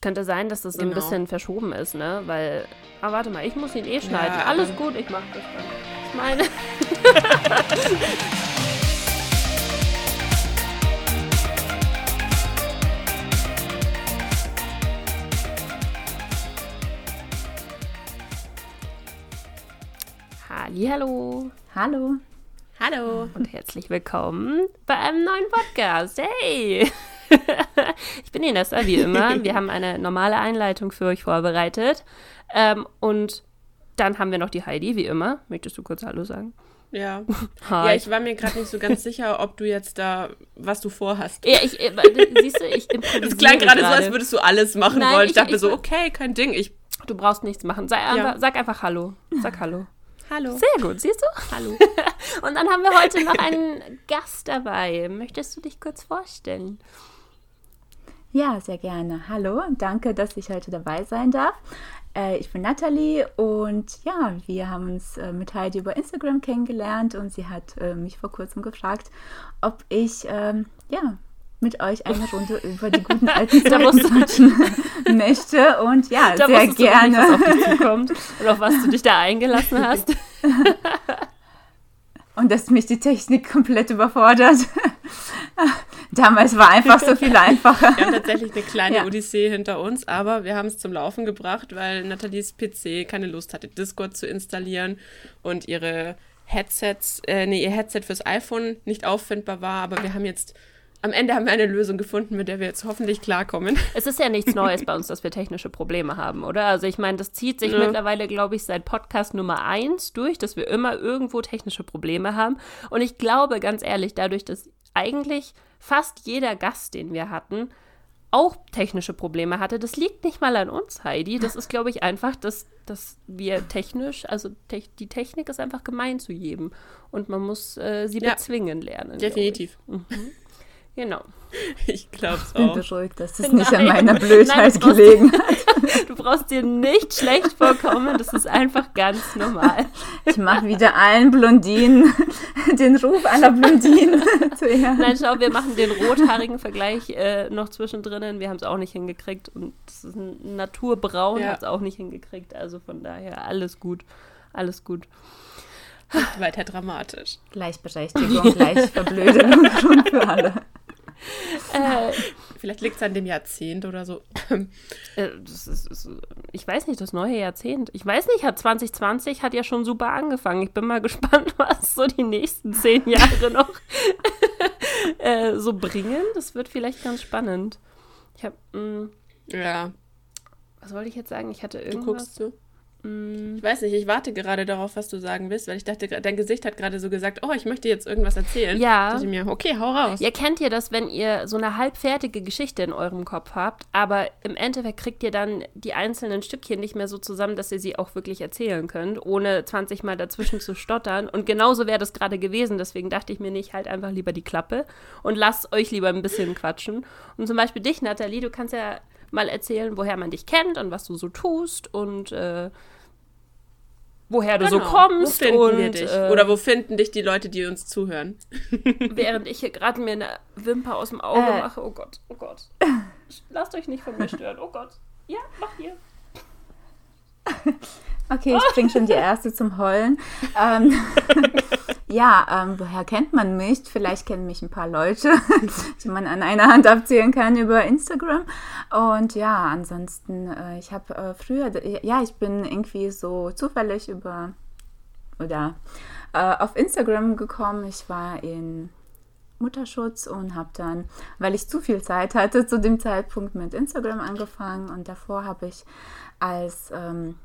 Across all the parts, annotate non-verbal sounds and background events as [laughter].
Es könnte sein, dass das so genau. ein bisschen verschoben ist, ne? Weil, ah, warte mal, ich muss ihn eh schneiden. Ja, Alles gut, ich mach das dann. Ich meine. [laughs] Hallo. Hallo. Hallo. Und herzlich willkommen bei einem neuen Podcast. Hey. [laughs] ich bin Inessa, wie immer. Wir haben eine normale Einleitung für euch vorbereitet. Ähm, und dann haben wir noch die Heidi, wie immer. Möchtest du kurz Hallo sagen? Ja. [laughs] Ja, ich war mir gerade nicht so ganz sicher, ob du jetzt da, was du vorhast. Ja, ich, äh, siehst du, ich [laughs] Das klang gerade so, als würdest du alles machen Nein, wollen. Ich, ich dachte mir so, okay, kein Ding. Ich, du brauchst nichts machen. Sag, ja. einfach, sag einfach Hallo. Sag Hallo. Hallo. Sehr gut, siehst du? Hallo. Und dann haben wir heute noch einen Gast dabei. Möchtest du dich kurz vorstellen? Ja, sehr gerne. Hallo und danke, dass ich heute dabei sein darf. Äh, ich bin Nathalie und ja, wir haben uns äh, mit Heidi über Instagram kennengelernt und sie hat äh, mich vor kurzem gefragt, ob ich ähm, ja mit euch eine Runde [laughs] über die guten alten Zeiten quatschen [laughs] möchte und ja, da sehr gerne. Du nicht, was auf dich zukommt und auf was du dich da eingelassen [laughs] hast. und dass mich die Technik komplett überfordert. Damals war einfach so viel [laughs] einfacher. Wir haben tatsächlich eine kleine ja. Odyssee hinter uns, aber wir haben es zum Laufen gebracht, weil Nathalies PC keine Lust hatte, Discord zu installieren und ihre Headsets, äh, nee, ihr Headset fürs iPhone nicht auffindbar war. Aber wir haben jetzt am Ende haben wir eine Lösung gefunden, mit der wir jetzt hoffentlich klarkommen. Es ist ja nichts Neues bei uns, dass wir technische Probleme haben, oder? Also ich meine, das zieht sich ja. mittlerweile, glaube ich, seit Podcast Nummer 1 durch, dass wir immer irgendwo technische Probleme haben. Und ich glaube, ganz ehrlich, dadurch, dass eigentlich fast jeder Gast, den wir hatten, auch technische Probleme hatte. Das liegt nicht mal an uns, Heidi. Das ist, glaube ich, einfach, dass, dass wir technisch, also te die Technik ist einfach gemein zu jedem. Und man muss äh, sie ja, bezwingen lernen. Definitiv. Mhm. Genau. Ich glaube es auch. Ich bin beruhigt, dass es nicht an meiner [laughs] Blödheit Nein, gelegen [laughs] hat. Du brauchst dir nicht schlecht vorkommen, das ist einfach ganz normal. Ich mache wieder allen Blondinen [laughs] den Ruf aller Blondinen zuerst. Nein, schau, wir machen den rothaarigen Vergleich äh, noch zwischendrin. Wir haben es auch nicht hingekriegt und das ist ein Naturbraun, ja. hat es auch nicht hingekriegt. Also von daher alles gut, alles gut. weiter dramatisch. Gleichberechtigung, Gleichverblödung schon für alle. Äh, Vielleicht liegt es an dem Jahrzehnt oder so. Äh, ist, ist, ich weiß nicht, das neue Jahrzehnt. Ich weiß nicht, hat 2020 hat ja schon super angefangen. Ich bin mal [laughs] gespannt, was so die nächsten zehn Jahre noch [laughs] äh, so bringen. Das wird vielleicht ganz spannend. Ich habe. Mm, ja. Was wollte ich jetzt sagen? Ich hatte irgendwas. Du guckst du? Mm. Ich weiß nicht, ich warte gerade darauf, was du sagen willst, weil ich dachte, dein Gesicht hat gerade so gesagt, oh, ich möchte jetzt irgendwas erzählen. Ja. Da dachte ich mir, okay, hau raus. Ihr kennt ihr das, wenn ihr so eine halbfertige Geschichte in eurem Kopf habt, aber im Endeffekt kriegt ihr dann die einzelnen Stückchen nicht mehr so zusammen, dass ihr sie auch wirklich erzählen könnt, ohne 20 Mal dazwischen zu stottern. Und genauso wäre das gerade gewesen, deswegen dachte ich mir nicht, halt einfach lieber die Klappe und lasst euch lieber ein bisschen quatschen. Und zum Beispiel dich, Nathalie, du kannst ja mal erzählen, woher man dich kennt und was du so tust und äh, woher du genau. so kommst. Wo finden und, wir dich? Äh, Oder wo finden dich die Leute, die uns zuhören? [laughs] während ich hier gerade mir eine Wimper aus dem Auge äh. mache. Oh Gott, oh Gott. [laughs] Lasst euch nicht von mir stören. Oh Gott. Ja, mach hier. [laughs] Okay, ich bringe schon die erste zum Heulen. Ähm, ja, ähm, woher kennt man mich? Vielleicht kennen mich ein paar Leute, [laughs] die man an einer Hand abzählen kann über Instagram. Und ja, ansonsten, äh, ich habe äh, früher, ja, ich bin irgendwie so zufällig über oder äh, auf Instagram gekommen. Ich war in Mutterschutz und habe dann, weil ich zu viel Zeit hatte, zu dem Zeitpunkt mit Instagram angefangen und davor habe ich als ähm,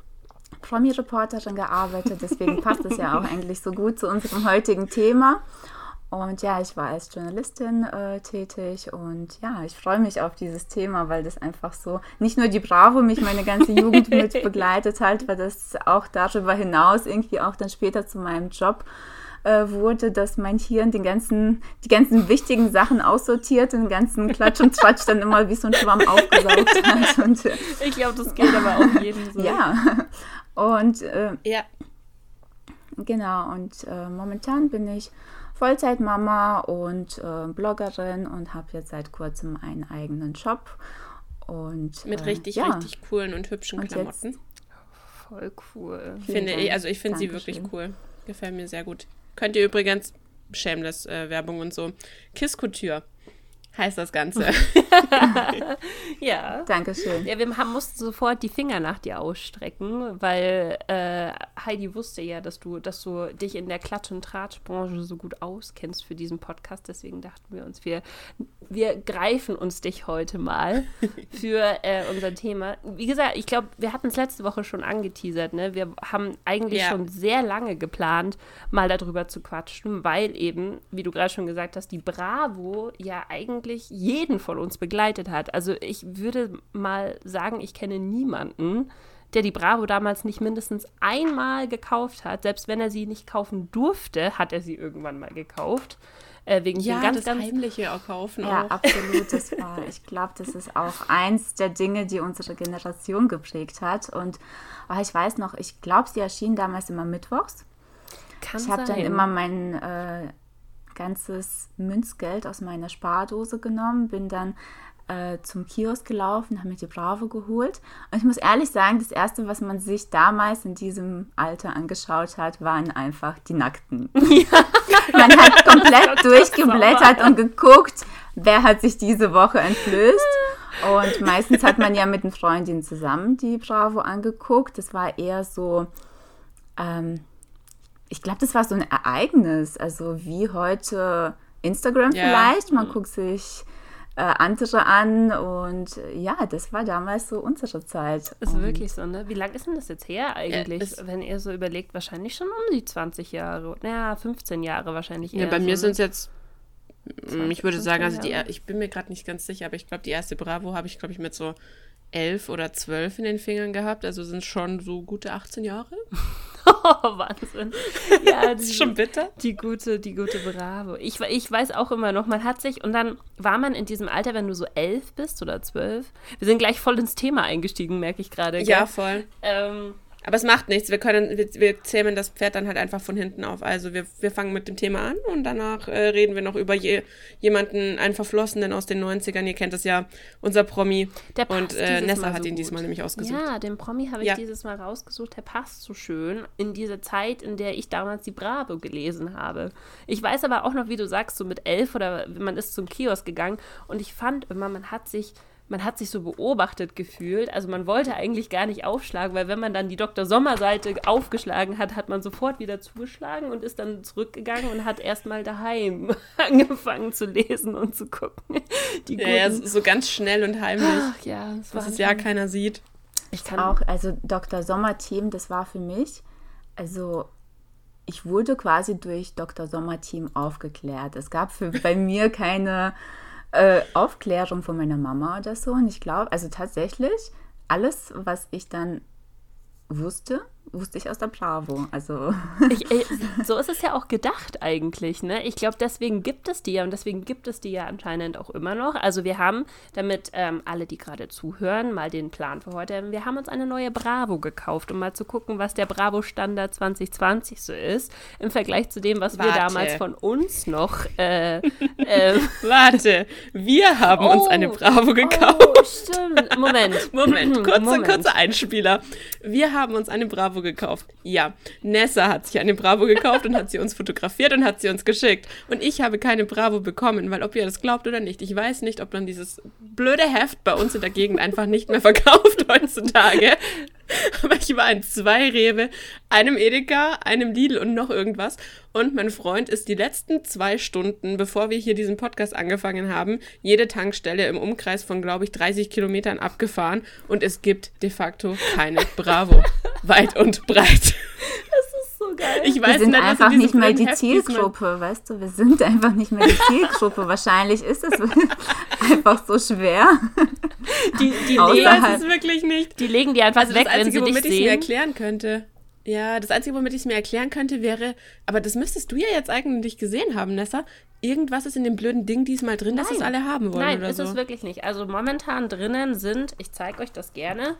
Promi-Reporterin gearbeitet, deswegen passt es ja auch eigentlich so gut zu unserem heutigen Thema. Und ja, ich war als Journalistin äh, tätig und ja, ich freue mich auf dieses Thema, weil das einfach so, nicht nur die Bravo mich meine ganze Jugend mit [laughs] begleitet hat, weil das auch darüber hinaus irgendwie auch dann später zu meinem Job äh, wurde, dass mein Hirn den ganzen, die ganzen wichtigen Sachen aussortiert, den ganzen Klatsch und Tratsch dann immer wie so ein Schwamm aufgesaugt [laughs] hat. Und, ich glaube, das geht aber auch jedem so. Ja. Und äh, ja. Genau, und äh, momentan bin ich Vollzeitmama und äh, Bloggerin und habe jetzt seit kurzem einen eigenen Job Und, Mit äh, richtig, ja. richtig coolen und hübschen Und Klamotten. jetzt- Voll cool. Finde ich, also ich finde sie wirklich cool. Gefällt mir sehr gut. Könnt ihr übrigens, shameless äh, Werbung und so, Kiss Couture heißt das Ganze. [laughs] [laughs] Ja. Dankeschön. Ja, wir haben, mussten sofort die Finger nach dir ausstrecken, weil äh, Heidi wusste ja, dass du, dass du dich in der Klatsch- und Tratschbranche so gut auskennst für diesen Podcast. Deswegen dachten wir uns, wir, wir greifen uns dich heute mal [laughs] für äh, unser Thema. Wie gesagt, ich glaube, wir hatten es letzte Woche schon angeteasert. Ne? Wir haben eigentlich Ja. schon sehr lange geplant, mal darüber zu quatschen, weil eben, wie du gerade schon gesagt hast, die Bravo ja eigentlich jeden von uns begleitet hat. Also ich würde mal sagen, ich kenne niemanden, der die Bravo damals nicht mindestens einmal gekauft hat. Selbst wenn er sie nicht kaufen durfte, hat er sie irgendwann mal gekauft. Äh, wegen ja, dem ganz, das ganz Heimliche auch kaufen. Ja, auch. absolut. Das [laughs] war, ich glaube, das ist auch eins der Dinge, die unsere Generation geprägt hat. Und oh, ich weiß noch, ich glaube, sie erschien damals immer mittwochs. kann Ich habe dann immer mein äh, ganzes Münzgeld aus meiner Spardose genommen, bin dann äh, zum Kiosk gelaufen, habe mir die Bravo geholt. Und ich muss ehrlich sagen, das Erste, was man sich damals in diesem Alter angeschaut hat, waren einfach die Nackten. [laughs] [laughs] Man hat komplett [laughs] durchgeblättert und geguckt, wer hat sich diese Woche entblößt. Und meistens hat man ja mit den Freundinnen zusammen die Bravo angeguckt. Das war eher so, ähm, ich glaube, das war so ein Ereignis. Also wie heute Instagram Ja. vielleicht. Man guckt sich äh, andere an und ja, das war damals so unsere Zeit. Ist Und wirklich so, ne? Wie lange ist denn das jetzt her eigentlich? es- wenn ihr so überlegt, wahrscheinlich schon um die 20 Jahre. Naja, 15 Jahre wahrscheinlich eher. Ja, bei mir so, sind es jetzt, mm, ich würde 15 sagen, also die, ich bin mir gerade nicht ganz sicher, aber ich glaube, die erste Bravo habe ich, glaube ich, mit so elf oder zwölf in den Fingern gehabt. Also sind schon so gute 18 Jahre. Oh, Wahnsinn. [laughs] Ja, Das die, ist schon bitter. die gute, die gute Bravo. Ich, ich weiß auch immer noch, man hat sich, und dann war man in diesem Alter, wenn du so elf bist oder zwölf. Wir sind gleich voll ins Thema eingestiegen, merke ich gerade. Ja, voll. Ähm, Aber es macht nichts. Wir können, wir, wir zähmen das Pferd dann halt einfach von hinten auf. Also wir, wir fangen mit dem Thema an und danach äh, reden wir noch über je, jemanden, einen Verflossenen aus den 90ern. Ihr kennt es ja, unser Promi. Der und passt äh, dieses Nessa Mal hat so ihn gut. diesmal nämlich ausgesucht. Ja, den Promi habe ich Ja. dieses Mal rausgesucht. Der passt so schön in diese Zeit, in der ich damals die Bravo gelesen habe. Ich weiß aber auch noch, wie du sagst, so mit elf oder man ist zum Kiosk gegangen und ich fand immer, man hat sich. Man hat sich so beobachtet gefühlt. Also man wollte eigentlich gar nicht aufschlagen, weil wenn man dann die Dr. Sommer-Seite aufgeschlagen hat, hat man sofort wieder zugeschlagen und ist dann zurückgegangen und hat erstmal daheim [laughs] angefangen zu lesen und zu gucken. Die Ja, ja, so ganz schnell und heimlich, Ach ja, das dass es ja keiner sieht. ich kann auch, also Dr. Sommer-Team, das war für mich, also ich wurde quasi durch Dr. Sommer-Team aufgeklärt. Es gab für, bei mir keine äh, Aufklärung von meiner Mama oder so. Und ich glaube, also tatsächlich, alles, was ich dann wusste, wusste ich aus der Bravo. Also Ich, äh, so ist es ja auch gedacht eigentlich, ne? Ich glaube, deswegen gibt es die ja und deswegen gibt es die ja anscheinend auch immer noch. Also wir haben, damit ähm, alle, die gerade zuhören, mal den Plan für heute, wir haben uns eine neue Bravo gekauft, um mal zu gucken, was der Bravo-Standard 2020 so ist, im Vergleich zu dem, was wir Warte. damals von uns noch äh, äh, [laughs] Warte, wir haben uns Oh. eine Bravo gekauft. Oh, stimmt. Moment. [laughs] Moment, [clears throat] kurzer, Moment. kurzer Einspieler. Wir haben uns eine Bravo gekauft. Ja, Nessa hat sich eine Bravo gekauft und hat sie uns fotografiert und hat sie uns geschickt. Und ich habe keine Bravo bekommen, weil ob ihr das glaubt oder nicht, ich weiß nicht, ob man dieses blöde Heft bei uns in der Gegend einfach nicht mehr verkauft [laughs] heutzutage. [laughs] Aber ich war in zwei Rewe, einem Edeka, einem Lidl und noch irgendwas. Und mein Freund ist die letzten zwei Stunden, bevor wir hier diesen Podcast angefangen haben, jede Tankstelle im Umkreis von, glaube ich, 30 Kilometern abgefahren. Und es gibt de facto keine Bravo. [laughs] Weit und breit. So geil. Ich wir weiß sind nicht, dass einfach nicht mehr die Heft Zielgruppe, weißt du? Wir sind einfach nicht mehr die Zielgruppe. [laughs] Wahrscheinlich ist es [laughs] einfach so schwer. die, die, legen, es ist wirklich nicht. die legen die einfach Also weg, das wenn Einzige, sie dich womit ich es mir sehen. erklären könnte. Ja, das Einzige, womit ich es mir erklären könnte, wäre, aber das müsstest du ja jetzt eigentlich gesehen haben, Nessa. Irgendwas ist in dem blöden Ding diesmal drin, dass es Nein. alle haben wollen Nein, oder ist so. es wirklich nicht. Also momentan drinnen sind, ich zeige euch das gerne,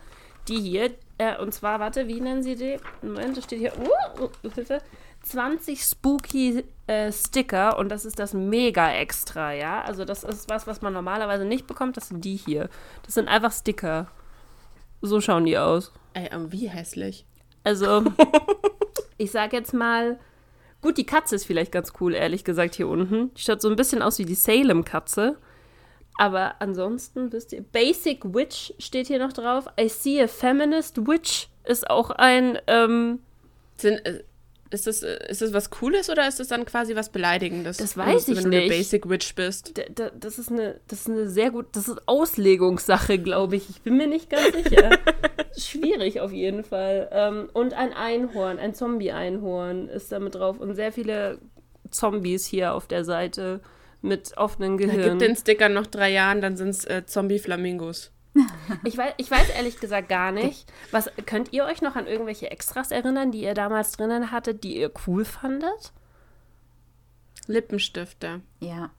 die hier, äh, und zwar, warte, wie nennen sie die? Moment, das steht hier, uh, uh, Hilfe, 20 spooky äh, Sticker und das ist das mega extra, ja. Also das ist was, was man normalerweise nicht bekommt. Das sind die hier. Das sind einfach Sticker. So schauen die aus. Ey, aber wie hässlich. Also, [laughs] ich sag jetzt mal, gut, die Katze ist vielleicht ganz cool, ehrlich gesagt, hier unten. Die schaut so ein bisschen aus wie die Salem-Katze. Aber ansonsten, wisst ihr, Basic Witch steht hier noch drauf. I see a feminist witch ist auch ein, ähm, Sind, äh, ist, das, äh, ist das was Cooles oder ist das dann quasi was Beleidigendes? Das weiß wenn ich du eine nicht. Basic Witch bist. d- das ist eine, das ist eine sehr gut, das ist Auslegungssache, glaube ich. Ich bin mir nicht ganz sicher. [laughs] Schwierig auf jeden Fall. Ähm, und ein Einhorn, ein Zombie-Einhorn ist da mit drauf und sehr viele Zombies hier auf der Seite mit offenen Da Gehirn. gibt den Sticker noch drei Jahren, dann sind es äh, Zombie-Flamingos. [laughs] Ich weiß, ich weiß ehrlich gesagt gar nicht. Was könnt ihr euch noch an irgendwelche Extras erinnern, die ihr damals drinnen hattet, die ihr cool fandet? Lippenstifte. Ja.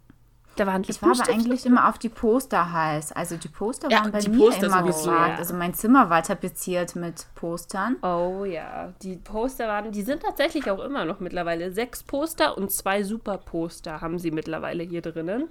Da waren Ich war aber eigentlich immer auf die Poster heiß. Also die Poster Ja, waren bei die mir Poster immer sowieso, gefragt. ja. Also mein Zimmer war tapeziert mit Postern. Oh ja, die Poster waren, die sind tatsächlich auch immer noch mittlerweile. Sechs Poster und zwei Superposter haben sie mittlerweile hier drinnen.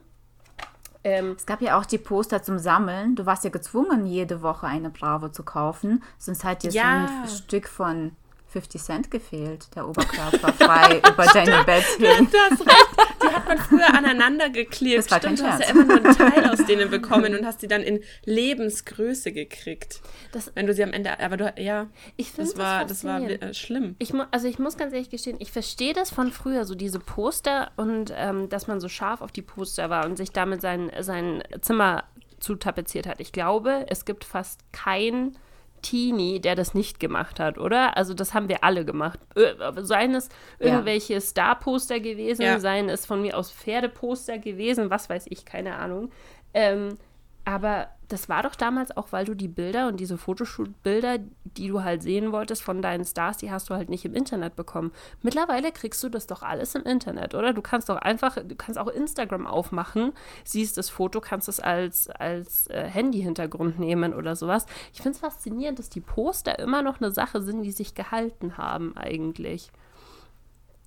Ähm, Es gab ja auch die Poster zum Sammeln. Du warst ja gezwungen, jede Woche eine Bravo zu kaufen. Sonst hat dir Ja. so ein Stück von 50 Cent gefehlt. Der Oberkörper frei [laughs] über deine Bett hing. Du hast recht. Die hat man früher aneinander geklebt. Das war kein Stimmt, du hast ja Scherz. immer nur einen Teil aus denen bekommen und hast die dann in Lebensgröße gekriegt. Das- Wenn du sie am Ende, aber du, ja, ich das war, das war äh, schlimm. Ich also ich muss ganz ehrlich gestehen, ich verstehe das von früher, so diese Poster und ähm, dass man so scharf auf die Poster war und sich damit sein, sein Zimmer zutapeziert hat. Ich glaube, es gibt fast kein Teenie, der das nicht gemacht hat, oder? Also das haben wir alle gemacht. Ö seien es Ja. irgendwelche Star-Poster gewesen, Ja. seien es von mir aus Pferdeposter gewesen, was weiß ich, keine Ahnung. Ähm, aber das war doch damals auch, weil du die Bilder und diese Fotoshoot-Bilder, die du halt sehen wolltest von deinen Stars, die hast du halt nicht im Internet bekommen. Mittlerweile kriegst du das doch alles im Internet, oder? Du kannst doch einfach, du kannst auch Instagram aufmachen, siehst das Foto, kannst es als, als äh, Handy-Hintergrund nehmen oder sowas. Ich finde es faszinierend, dass die Poster immer noch eine Sache sind, die sich gehalten haben eigentlich.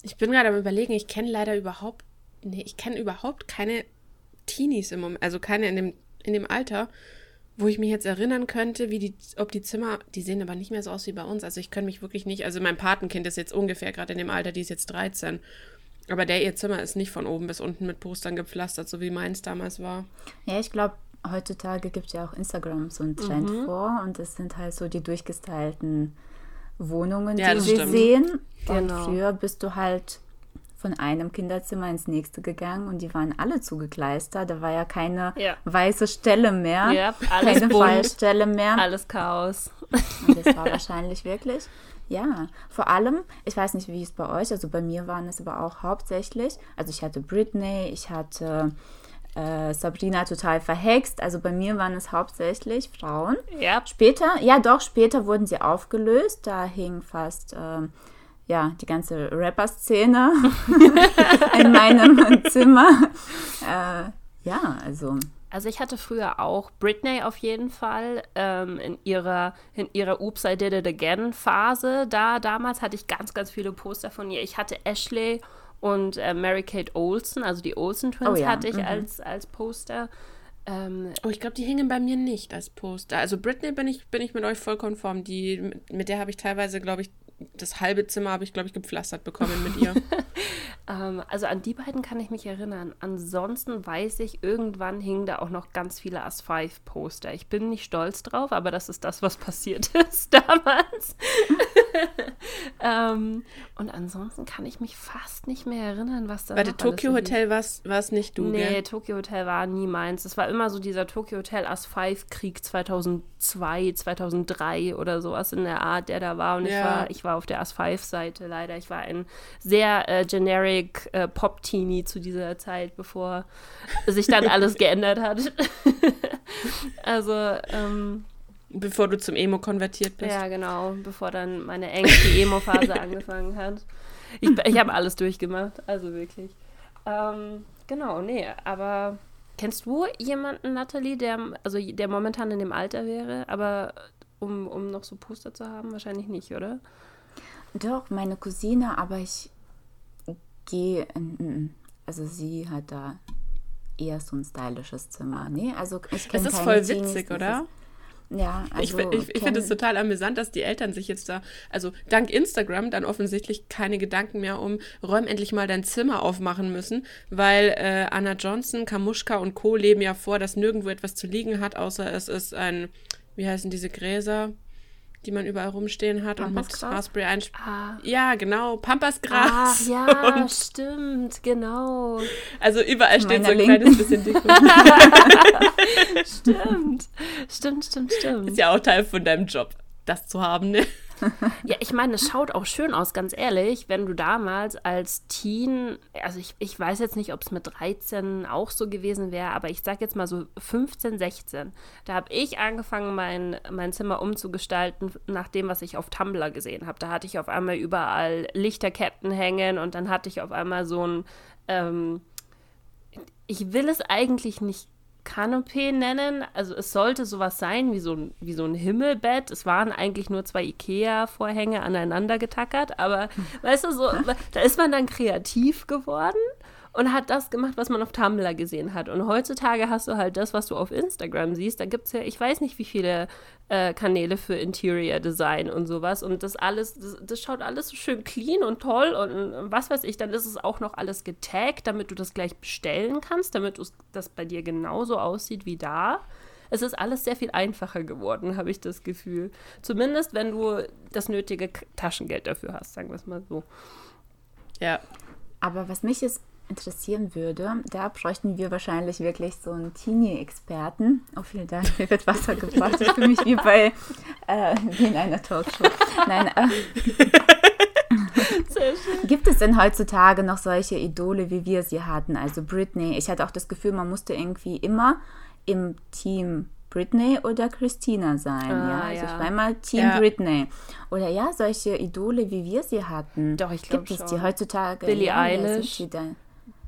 Ich bin gerade am überlegen, ich kenne leider überhaupt, nee, ich kenne überhaupt keine Teenies im Moment, also keine in dem, in dem Alter, wo ich mich jetzt erinnern könnte, wie die, ob die Zimmer, die sehen aber nicht mehr so aus wie bei uns. Also ich könnte mich wirklich nicht, also mein Patenkind ist jetzt ungefähr gerade in dem Alter, die ist jetzt 13. Aber der ihr Zimmer ist nicht von oben bis unten mit Postern gepflastert, so wie meins damals war. Ja, ich glaube, heutzutage gibt ja auch Instagram so einen Trend Mhm. vor und es sind halt so die durchgestylten Wohnungen, Ja, die wir stimmt. sehen. Und Genau. früher bist du halt von einem Kinderzimmer ins nächste gegangen und die waren alle zugekleistert. Da war ja keine Ja. weiße Stelle mehr, Ja, alles keine. Fallstelle mehr. Alles Chaos. Und das war wahrscheinlich wirklich. Ja, vor allem, ich weiß nicht, wie es bei euch, also bei mir waren es aber auch hauptsächlich, also ich hatte Britney, ich hatte äh, Sabrina total verhext, also bei mir waren es hauptsächlich Frauen. Ja, Später, ja doch, später wurden sie aufgelöst, da hing fast, ähm, ja, die ganze Rapper-Szene [laughs] in meinem [laughs] Zimmer. Äh, ja, also Also ich hatte früher auch Britney auf jeden Fall ähm, in ihrer in ihrer Oops I Did It Again Phase. Da damals hatte ich ganz ganz viele Poster von ihr. Ich hatte Ashley und äh, Mary Kate Olsen, also die Olsen Twins Oh ja, hatte ich mhm. als als Poster. Ähm, Oh, ich glaube, die hingen bei mir nicht als Poster. Also Britney bin ich, bin ich mit euch voll konform. Die, mit, mit der habe ich teilweise, glaube ich, das halbe Zimmer habe ich, glaube ich, gepflastert bekommen mit ihr. [laughs] ähm, also an die beiden kann ich mich erinnern. Ansonsten weiß ich, irgendwann hingen da auch noch ganz viele As 5 Poster. Ich bin nicht stolz drauf, aber das ist das, was passiert [laughs] ist damals. [laughs] ähm, und ansonsten kann ich mich fast nicht mehr erinnern, was da noch alles Tokyo. Hotel war es nicht du, Nee, gell? Tokyo Hotel war nie meins. Es war immer so dieser Tokyo Hotel As 5 Krieg 2002, 2003 oder sowas in der Art, der da war. Und ich, Ja. war, ich war auf der As 5 Seite leider. Ich war ein sehr äh, generic äh, Pop-Teenie zu dieser Zeit, bevor sich dann [laughs] alles geändert hat. [laughs] also, ähm, Bevor du zum Emo konvertiert bist. ja, genau, bevor dann meine engste Emo-Phase [laughs] angefangen hat. Ich, ich habe alles durchgemacht, also wirklich. Ähm, genau, nee, aber kennst du jemanden, Natalie, der, also der momentan in dem Alter wäre, aber um, um noch so Poster zu haben, wahrscheinlich nicht, oder? Doch, meine Cousine, aber ich gehe, also sie hat da eher so ein stylisches Zimmer. Nee, also ich kenne Das ist voll witzig, oder? Ja, also ich, ich, ich finde es total amüsant, dass die Eltern sich jetzt da, also dank Instagram, dann offensichtlich keine Gedanken mehr um, räum endlich mal dein Zimmer aufmachen müssen, weil äh, Anna Johnson, Kamuschka und Co. leben ja vor, dass nirgendwo etwas zu liegen hat, außer es ist ein, wie heißen diese Gräser? Die man überall rumstehen hat und mit Raspberry einsp ah. Ja, genau, Pampasgras. Ah, [laughs] ja, stimmt, genau. Also überall steht so ein Linken. kleines bisschen Deko. stimmt, [laughs] [laughs] stimmt, stimmt, stimmt. Ist ja auch Teil von deinem Job, das zu haben, ne? Ja, ich meine, es schaut auch schön aus, ganz ehrlich, wenn du damals als Teen, also ich, ich weiß jetzt nicht, ob es mit 13 auch so gewesen wäre, aber ich sag jetzt mal so 15, 16, da habe ich angefangen, mein, mein Zimmer umzugestalten nach dem, was ich auf Tumblr gesehen habe. Da hatte ich auf einmal überall Lichterketten hängen und dann hatte ich auf einmal so ein, ähm, ich will es eigentlich nicht Kanopé nennen. Also es sollte sowas sein wie so ein, wie so ein Himmelbett. Es waren eigentlich nur zwei Ikea-Vorhänge aneinander getackert, aber [laughs] weißt du, so, da ist man dann kreativ geworden und hat das gemacht, was man auf Tumblr gesehen hat. Und heutzutage hast du halt das, was du auf Instagram siehst. Da gibt es ja, ich weiß nicht, wie viele äh, Kanäle für Interior Design und sowas. Und das alles, das, das, schaut alles so schön clean und toll und was weiß ich. Dann ist es auch noch alles getaggt, damit du das gleich bestellen kannst, damit das bei dir genauso aussieht wie da. Es ist alles sehr viel einfacher geworden, habe ich das Gefühl. Zumindest, wenn du das nötige Taschengeld dafür hast, sagen wir es mal so. Ja. Aber was mich jetzt interessieren würde, da bräuchten wir wahrscheinlich wirklich so einen Teenie-Experten. Oh, vielen Dank, mir wird Wasser gebracht. Ich fühle mich wie bei äh, wie in einer Talkshow. Nein, äh, Gibt es denn heutzutage noch solche Idole, wie wir sie hatten? Also Britney. Ich hatte auch das Gefühl, man musste irgendwie immer im Team Britney oder Christina sein. Ah, ja? Also ja. ich war mal Team ja. Britney. Oder ja, solche Idole, wie wir sie hatten. Doch, ich glaube Gibt es die heutzutage? Billie ja, Eilish.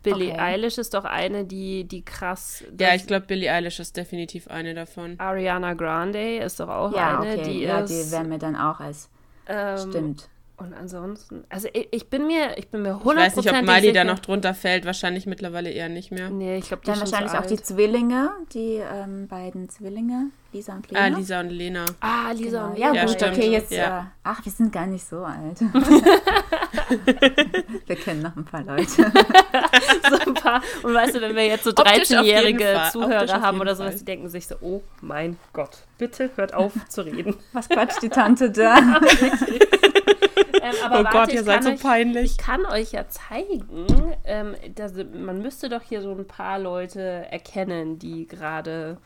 Billie okay. Eilish ist doch eine, die, die krass. Ja, ich glaube, Billie Eilish ist definitiv eine davon. Ariana Grande ist doch auch ja, eine, okay. die ja, ist. Ja, die wäre mir dann auch als. Ähm, stimmt. Und ansonsten, also ich, ich bin mir, ich bin mir 100% Ich weiß nicht, ob Miley da noch drunter fällt, wahrscheinlich mittlerweile eher nicht mehr. Nee, ich glaube, die Dann wahrscheinlich auch die Zwillinge, die ähm, beiden Zwillinge, Lisa und Lena. Ah, Lisa und Lena. Ah, Lisa genau. und Lena. Ja, ja gut, okay, jetzt, ja. Äh, ach, wir sind gar nicht so alt. [laughs] wir kennen noch ein paar Leute. [laughs] so ein paar, und weißt du, wenn wir jetzt so 13-jährige Zuhörer haben oder sowas, die denken sich so, oh mein Gott, bitte hört auf zu reden. Was quatscht die Tante da? [laughs] Ähm, oh warte, Gott, ihr seid so euch, peinlich. Ich kann euch ja zeigen, ähm, dass, man müsste doch hier so ein paar Leute erkennen, die gerade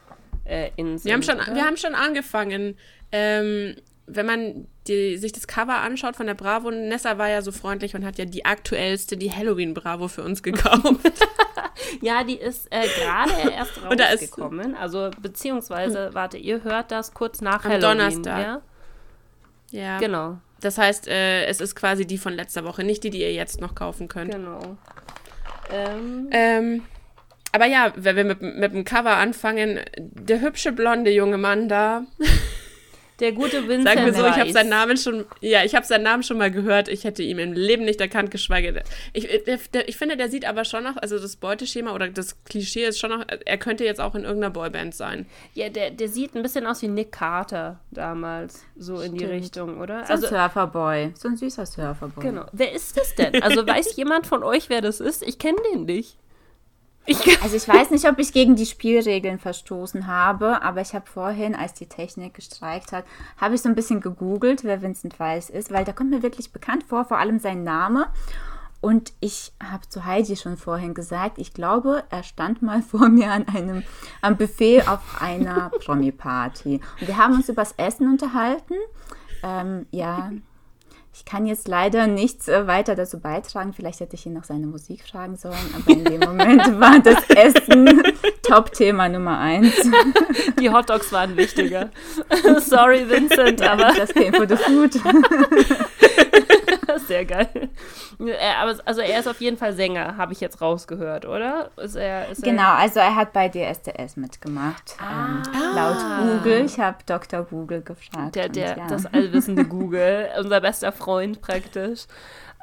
äh, in sind, wir haben schon, Wir haben schon angefangen. Ähm, wenn man die, sich das Cover anschaut von der Bravo, Nessa war ja so freundlich und hat ja die aktuellste, die Halloween-Bravo für uns gekauft. [laughs] ja, die ist äh, gerade erst rausgekommen. Also, beziehungsweise, warte, ihr hört das kurz nach Am Halloween. Donnerstag. Ja? ja. Genau. Das heißt, äh, es ist quasi die von letzter Woche, nicht die, die ihr jetzt noch kaufen könnt. Genau. Ähm. ähm aber ja, wenn wir mit, mit dem Cover anfangen, der hübsche blonde junge Mann da. [laughs] Der gute Vincent Sagen wir so, ich habe seinen Namen schon, ja, ich habe seinen Namen schon mal gehört. Ich hätte ihn im Leben nicht erkannt, geschweige denn. Ich, der, der, ich finde, der sieht aber schon noch, also das Beuteschema oder das Klischee ist schon noch, er könnte jetzt auch in irgendeiner Boyband sein. Ja, der, der sieht ein bisschen aus wie Nick Carter damals, so Stimmt. in die Richtung, oder? So ein also, Surferboy, so ein süßer Surferboy. Genau. Wer ist das denn? Also [laughs] weiß jemand von euch, wer das ist? Ich kenne den nicht. Ich [laughs] also ich weiß nicht, ob ich gegen die Spielregeln verstoßen habe, aber ich habe vorhin, als die Technik gestreikt hat, habe ich so ein bisschen gegoogelt, wer Vincent Weiss ist, weil da kommt mir wirklich bekannt vor, vor allem sein Name. Und ich habe zu Heidi schon vorhin gesagt, ich glaube, er stand mal [laughs] vor mir an einem am Buffet auf einer [laughs] Promi-Party. Und wir haben uns über das Essen unterhalten. Ähm, ja, ich kann jetzt leider nichts äh, weiter dazu beitragen. Vielleicht hätte ich ihn nach seiner Musik fragen sollen, aber in dem Moment [laughs] war das Essen Top-Thema Nummer eins. [laughs] Die Hotdogs waren wichtiger. [laughs] Sorry, Vincent, aber. Das came for the food. Sehr geil. Aber, also er ist auf jeden Fall Sänger, habe ich jetzt rausgehört, oder? Ist er, ist genau, also er hat bei DSDS mitgemacht. Ah. Ähm, laut Google, ich habe Dr. Google gefragt. Der, der, ja. Das allwissende Google, [laughs] unser bester Freund praktisch.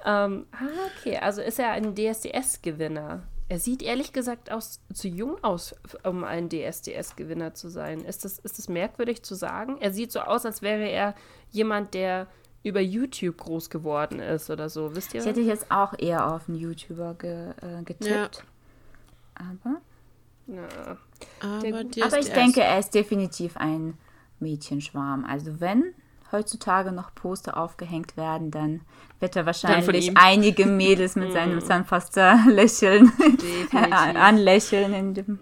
Ähm, ah, okay, also ist er ein DSDS-Gewinner. Er sieht ehrlich gesagt aus, zu jung aus, um ein DSDS-Gewinner zu sein. Ist das, ist das merkwürdig zu sagen? Er sieht so aus, als wäre er jemand, der über YouTube groß geworden ist oder so, wisst ihr? Ich hätte jetzt auch eher auf einen YouTuber ge, äh, getippt. Ja. Aber. Ja. Aber, aber ich denke, er ist definitiv ein Mädchenschwarm. Also wenn heutzutage noch Poster aufgehängt werden, dann wird er wahrscheinlich einige Mädels mit [laughs] seinem mm. Zahnpasta [laughs] lächeln, [laughs] anlächeln in dem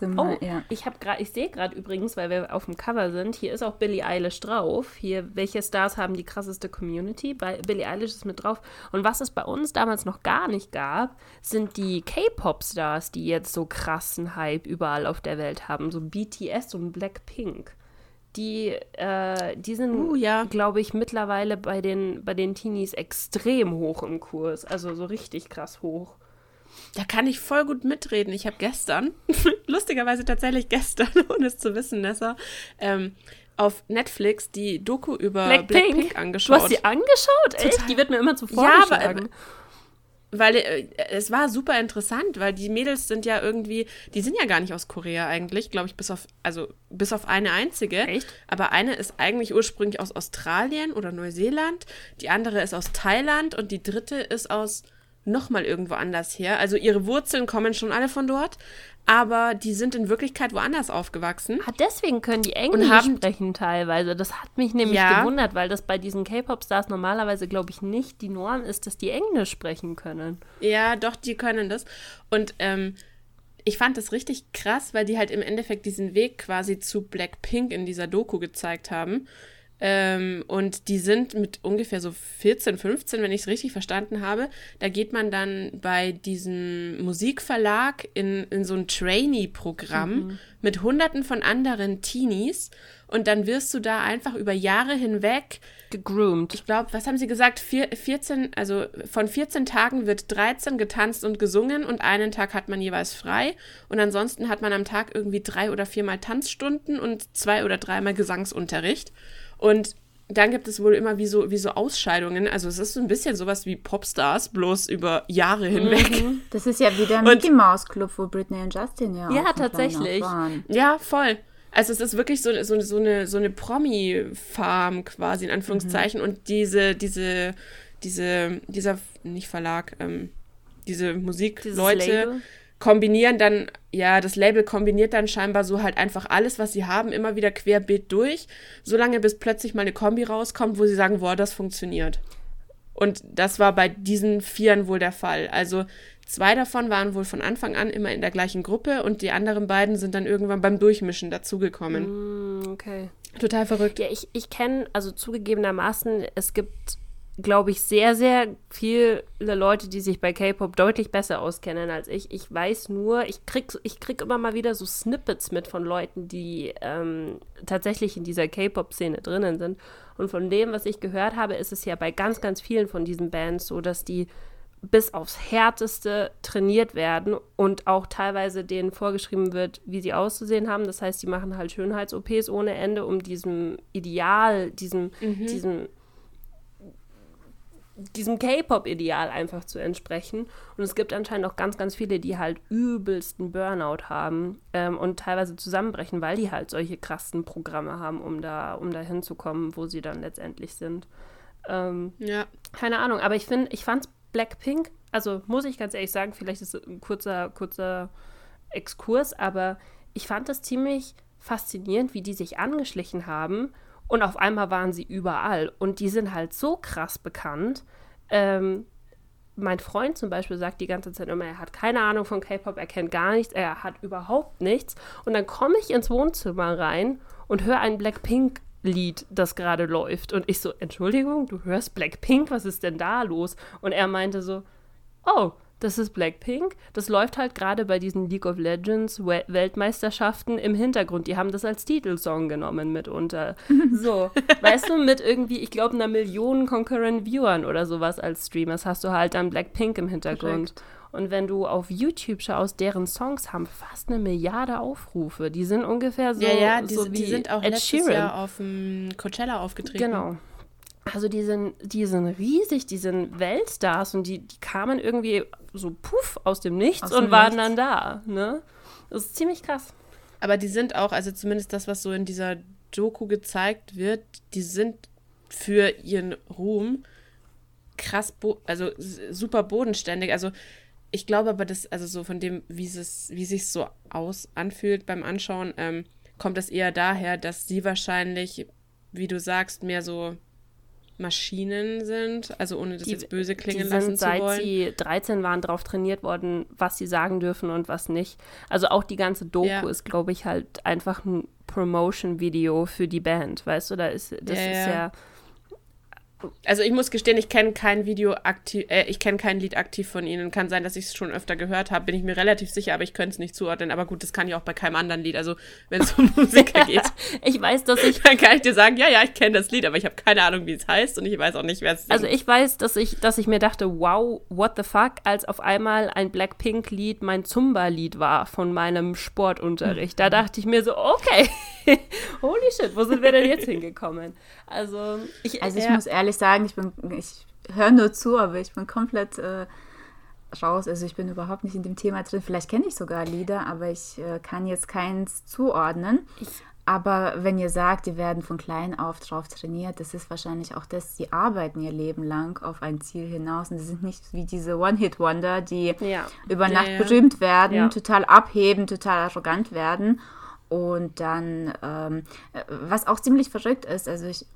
Zimmer. Oh, ja. ich habe gerade, ich sehe gerade übrigens, weil wir auf dem Cover sind, hier ist auch Billie Eilish drauf. Hier, welche Stars haben die krasseste Community? Bei Billie Eilish ist mit drauf. Und was es bei uns damals noch gar nicht gab, sind die K-Pop-Stars, die jetzt so krassen Hype überall auf der Welt haben, so BTS und Blackpink die, äh, die sind, uh, ja. glaube ich, mittlerweile bei den, bei den Teenies extrem hoch im Kurs. Also so richtig krass hoch. Da kann ich voll gut mitreden. Ich habe gestern, [laughs] lustigerweise tatsächlich gestern, [laughs] ohne es zu wissen, Nessa, ähm, auf Netflix die Doku über Blackpink, Blackpink angeschaut. Du hast sie angeschaut? Echt? Die wird mir immer zuvor ja, aber, äh, weil äh, es war super interessant, weil die Mädels sind ja irgendwie, die sind ja gar nicht aus Korea eigentlich, glaube ich, bis auf, also bis auf eine einzige. Echt? Aber eine ist eigentlich ursprünglich aus Australien oder Neuseeland, die andere ist aus Thailand und die dritte ist aus nochmal irgendwo anders her. Also ihre Wurzeln kommen schon alle von dort, aber die sind in Wirklichkeit woanders aufgewachsen. Ah, deswegen können die Englisch haben, sprechen teilweise. Das hat mich nämlich ja. gewundert, weil das bei diesen K-Pop-Stars normalerweise, glaube ich, nicht die Norm ist, dass die Englisch sprechen können. Ja, doch, die können das. Und ähm, ich fand das richtig krass, weil die halt im Endeffekt diesen Weg quasi zu Blackpink in dieser Doku gezeigt haben. Ähm, und die sind mit ungefähr so 14, 15, wenn ich es richtig verstanden habe. Da geht man dann bei diesem Musikverlag in, in so ein Trainee-Programm mhm. mit hunderten von anderen Teenies. Und dann wirst du da einfach über Jahre hinweg gegroomt. Ich glaube, was haben sie gesagt? Vier, 14, also von 14 Tagen wird 13 getanzt und gesungen und einen Tag hat man jeweils frei. Und ansonsten hat man am Tag irgendwie drei oder viermal Tanzstunden und zwei oder dreimal Gesangsunterricht. Und dann gibt es wohl immer wie so, wie so Ausscheidungen. Also es ist so ein bisschen sowas wie Popstars, bloß über Jahre hinweg. Mhm. Das ist ja wieder ein Mickey Mouse Club, wo Britney und Justin ja Ja, tatsächlich. Ja, voll. Also es ist wirklich so, so, so eine, so eine Promi-Farm quasi, in Anführungszeichen. Mhm. Und diese, diese, diese, dieser, nicht Verlag, ähm, diese Musikleute kombinieren dann, ja, das Label kombiniert dann scheinbar so halt einfach alles, was sie haben, immer wieder querbeet durch, solange bis plötzlich mal eine Kombi rauskommt, wo sie sagen, boah, das funktioniert. Und das war bei diesen Vieren wohl der Fall. Also zwei davon waren wohl von Anfang an immer in der gleichen Gruppe und die anderen beiden sind dann irgendwann beim Durchmischen dazugekommen. Mm, okay. Total verrückt. Ja, ich, ich kenne, also zugegebenermaßen, es gibt glaube ich, sehr, sehr viele Leute, die sich bei K-Pop deutlich besser auskennen als ich. Ich weiß nur, ich krieg, ich krieg immer mal wieder so Snippets mit von Leuten, die ähm, tatsächlich in dieser K-Pop-Szene drinnen sind. Und von dem, was ich gehört habe, ist es ja bei ganz, ganz vielen von diesen Bands so, dass die bis aufs Härteste trainiert werden und auch teilweise denen vorgeschrieben wird, wie sie auszusehen haben. Das heißt, die machen halt Schönheits-OPs ohne Ende, um diesem Ideal, diesem, mhm. diesem diesem K-Pop-Ideal einfach zu entsprechen. Und es gibt anscheinend auch ganz, ganz viele, die halt übelsten Burnout haben ähm, und teilweise zusammenbrechen, weil die halt solche krassen Programme haben, um da, um da hinzukommen, wo sie dann letztendlich sind. Ähm, ja. Keine Ahnung, aber ich finde, ich fand Blackpink, also muss ich ganz ehrlich sagen, vielleicht ist es ein kurzer, kurzer Exkurs, aber ich fand das ziemlich faszinierend, wie die sich angeschlichen haben und auf einmal waren sie überall. Und die sind halt so krass bekannt. Ähm, mein Freund zum Beispiel sagt die ganze Zeit immer, er hat keine Ahnung von K-Pop, er kennt gar nichts, er hat überhaupt nichts. Und dann komme ich ins Wohnzimmer rein und höre ein Blackpink-Lied, das gerade läuft. Und ich so, Entschuldigung, du hörst Blackpink, was ist denn da los? Und er meinte so, oh, das ist Blackpink. Das läuft halt gerade bei diesen League of Legends Weltmeisterschaften im Hintergrund. Die haben das als Titelsong genommen mitunter. [laughs] So, weißt du, mit irgendwie, ich glaube, einer Million Concurrent Viewern oder sowas als Streamers hast du halt dann Blackpink im Hintergrund. Perfekt. Und wenn du auf YouTube schaust, deren Songs haben fast eine Milliarde Aufrufe. Die sind ungefähr so, ja, ja, die, so die sind auch Ed letztes Sheeran. Jahr auf dem Coachella aufgetreten. Genau. Also die sind, die sind riesig, die sind Weltstars und die, die kamen irgendwie so puff aus dem Nichts aus und dem waren Nichts. dann da. Ne? Das ist ziemlich krass. Aber die sind auch, also zumindest das, was so in dieser Doku gezeigt wird, die sind für ihren Ruhm krass, also super bodenständig. Also ich glaube aber, dass, also so von dem, wie es wie sich so aus anfühlt beim Anschauen, ähm, kommt es eher daher, dass sie wahrscheinlich, wie du sagst, mehr so Maschinen sind, also ohne das die, jetzt böse klingen die lassen sind, zu wollen. Seit sie 13 waren, darauf trainiert worden, was sie sagen dürfen und was nicht. Also auch die ganze Doku ja. ist, glaube ich, halt einfach ein Promotion-Video für die Band, weißt du, da ist, das ja, ist ja also ich muss gestehen, ich kenne kein Video aktiv, äh, ich kenne kein Lied aktiv von ihnen. Kann sein, dass ich es schon öfter gehört habe, bin ich mir relativ sicher, aber ich könnte es nicht zuordnen. Aber gut, das kann ich auch bei keinem anderen Lied. Also wenn es um [laughs] Musiker geht. [laughs] ich weiß, dass ich. Dann kann ich dir sagen, ja, ja, ich kenne das Lied, aber ich habe keine Ahnung, wie es heißt und ich weiß auch nicht, wer es singt. Also ich weiß, dass ich, dass ich mir dachte, wow, what the fuck, als auf einmal ein Blackpink-Lied mein Zumba-Lied war von meinem Sportunterricht. Da dachte ich mir so, okay, [laughs] holy shit, wo sind wir denn jetzt hingekommen? Also ich, also ich ja. muss ehrlich sagen, ich bin, ich höre nur zu, aber ich bin komplett äh, raus. Also ich bin überhaupt nicht in dem Thema drin. Vielleicht kenne ich sogar Lieder, aber ich äh, kann jetzt keins zuordnen. Ich, aber wenn ihr sagt, die werden von klein auf drauf trainiert, das ist wahrscheinlich auch das, sie arbeiten ihr Leben lang auf ein Ziel hinaus und sie sind nicht wie diese One-Hit-Wonder, die ja. über Nacht ja, ja. berühmt werden, total abheben, total arrogant werden und dann, ähm, äh, was auch ziemlich verrückt ist, also ich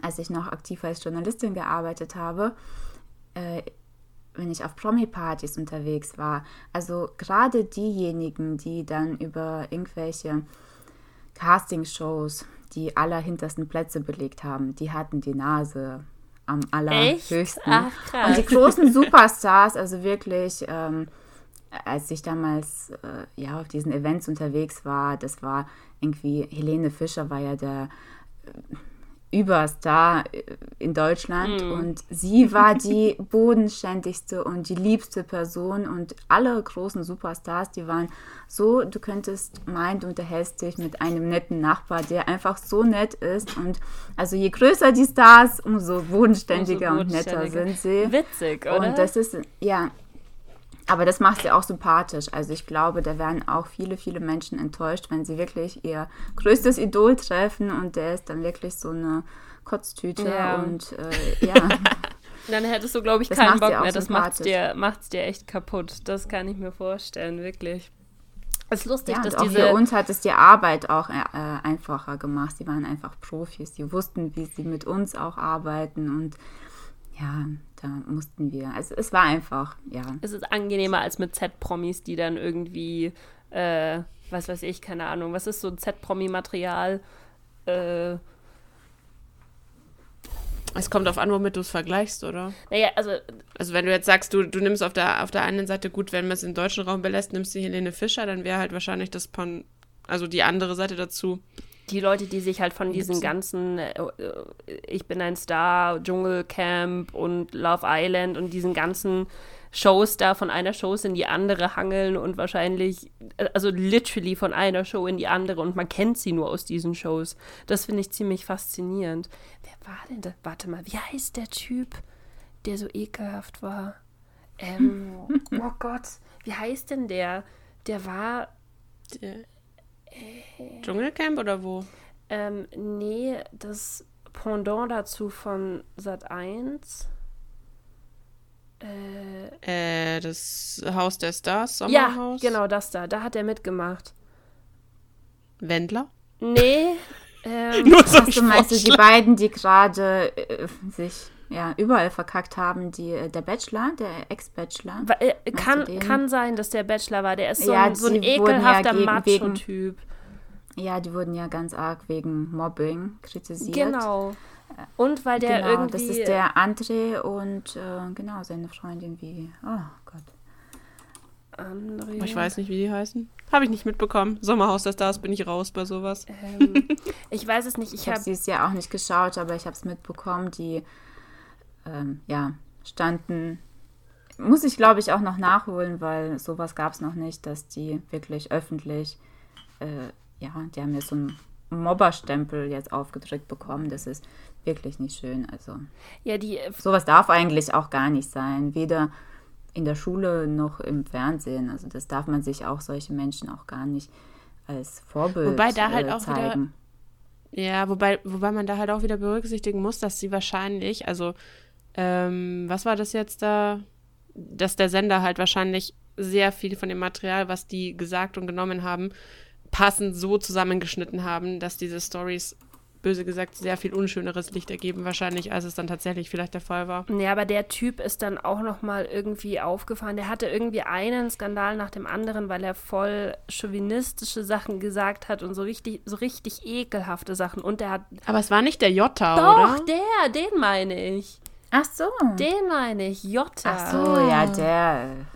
als ich noch aktiv als Journalistin gearbeitet habe, äh, wenn ich auf Promi-Partys unterwegs war. Also gerade diejenigen, die dann über irgendwelche Castingshows die allerhintersten Plätze belegt haben, die hatten die Nase am allerhöchsten. Ach, krass. Und die großen Superstars, also wirklich, ähm, als ich damals äh, ja auf diesen Events unterwegs war, das war irgendwie Helene Fischer war ja der äh, Überstar äh, in Deutschland mm. und sie war die [laughs] bodenständigste und die liebste Person und alle großen Superstars, die waren so, du könntest meinen, du unterhältst dich mit einem netten Nachbar, der einfach so nett ist und also je größer die Stars, umso bodenständiger, umso bodenständiger. und netter sind sie. Witzig, oder? Und das ist, ja, aber das macht sie auch sympathisch. Also ich glaube, da werden auch viele, viele Menschen enttäuscht, wenn sie wirklich ihr größtes Idol treffen und der ist dann wirklich so eine Kotztüte ja. und äh, [laughs] ja. dann hättest du, glaube ich, das keinen Bock mehr. Das macht dir, macht's dir echt kaputt. Das kann ich mir vorstellen, wirklich. Es ist lustig, ja, dass auch diese... für uns hat es die Arbeit auch äh, einfacher gemacht. Sie waren einfach Profis. Die wussten, wie sie mit uns auch arbeiten und ja, da mussten wir. Also es war einfach, ja. Es ist angenehmer als mit Z-Promis, die dann irgendwie, äh, was weiß ich, keine Ahnung, was ist so ein Z-Promi-Material? Äh, es kommt auf an, womit du es vergleichst, oder? Naja, also. Also, wenn du jetzt sagst, du, du nimmst auf der, auf der einen Seite gut, wenn man es im deutschen Raum belässt, nimmst du Helene Fischer, dann wäre halt wahrscheinlich das Pon, also die andere Seite dazu die Leute, die sich halt von diesen ganzen äh, Ich bin ein Star, Dschungelcamp und Love Island und diesen ganzen Shows da von einer Show in die andere hangeln und wahrscheinlich, äh, also literally von einer Show in die andere und man kennt sie nur aus diesen Shows. Das finde ich ziemlich faszinierend. Wer war denn da? Warte mal, wie heißt der Typ, der so ekelhaft war? Ähm, [laughs] oh Gott, wie heißt denn der? Der war. Der, Dschungelcamp oder wo? Ähm, nee, das Pendant dazu von Sat 1. Äh, äh, das Haus der Stars, Sommerhaus? Ja, genau, das da. Da hat er mitgemacht. Wendler? Nee. [laughs] Ähm, Nur so du meinst du die beiden, die gerade äh, sich ja, überall verkackt haben, die, äh, der Bachelor, der Ex-Bachelor. Äh, kann, kann sein, dass der Bachelor war. Der ist so, ja, ein, so ein ekelhafter ja Macho-Typ. Ja, die wurden ja ganz arg wegen Mobbing kritisiert. Genau. Und weil der genau, irgendwie. Das ist der André und äh, genau seine Freundin wie. Oh Gott. Andrea. Ich weiß nicht, wie die heißen. Habe ich nicht mitbekommen. Sommerhaus der Stars bin ich raus bei sowas. Ähm, ich weiß es nicht. Ich, ich habe sie ja auch nicht geschaut, aber ich habe es mitbekommen. Die ähm, ja, standen. Muss ich, glaube ich, auch noch nachholen, weil sowas gab es noch nicht, dass die wirklich öffentlich, äh, ja, die haben jetzt so einen Mobberstempel jetzt aufgedrückt bekommen. Das ist wirklich nicht schön. Also, ja, die. Äh, sowas darf eigentlich auch gar nicht sein. Weder in der Schule noch im Fernsehen. Also das darf man sich auch solche Menschen auch gar nicht als Vorbild wobei da halt äh, auch zeigen. Wieder, ja, wobei, wobei man da halt auch wieder berücksichtigen muss, dass sie wahrscheinlich, also ähm, was war das jetzt da? Dass der Sender halt wahrscheinlich sehr viel von dem Material, was die gesagt und genommen haben, passend so zusammengeschnitten haben, dass diese Stories böse gesagt, sehr viel unschöneres Licht ergeben, wahrscheinlich, als es dann tatsächlich vielleicht der Fall war. Ja, aber der Typ ist dann auch nochmal irgendwie aufgefallen. Der hatte irgendwie einen Skandal nach dem anderen, weil er voll chauvinistische Sachen gesagt hat und so richtig, so richtig ekelhafte Sachen. Und der hat. Aber es war nicht der Jota, Doch, oder? Doch, der, den meine ich. Ach so. Den meine ich, Jota. Ach so, ja, der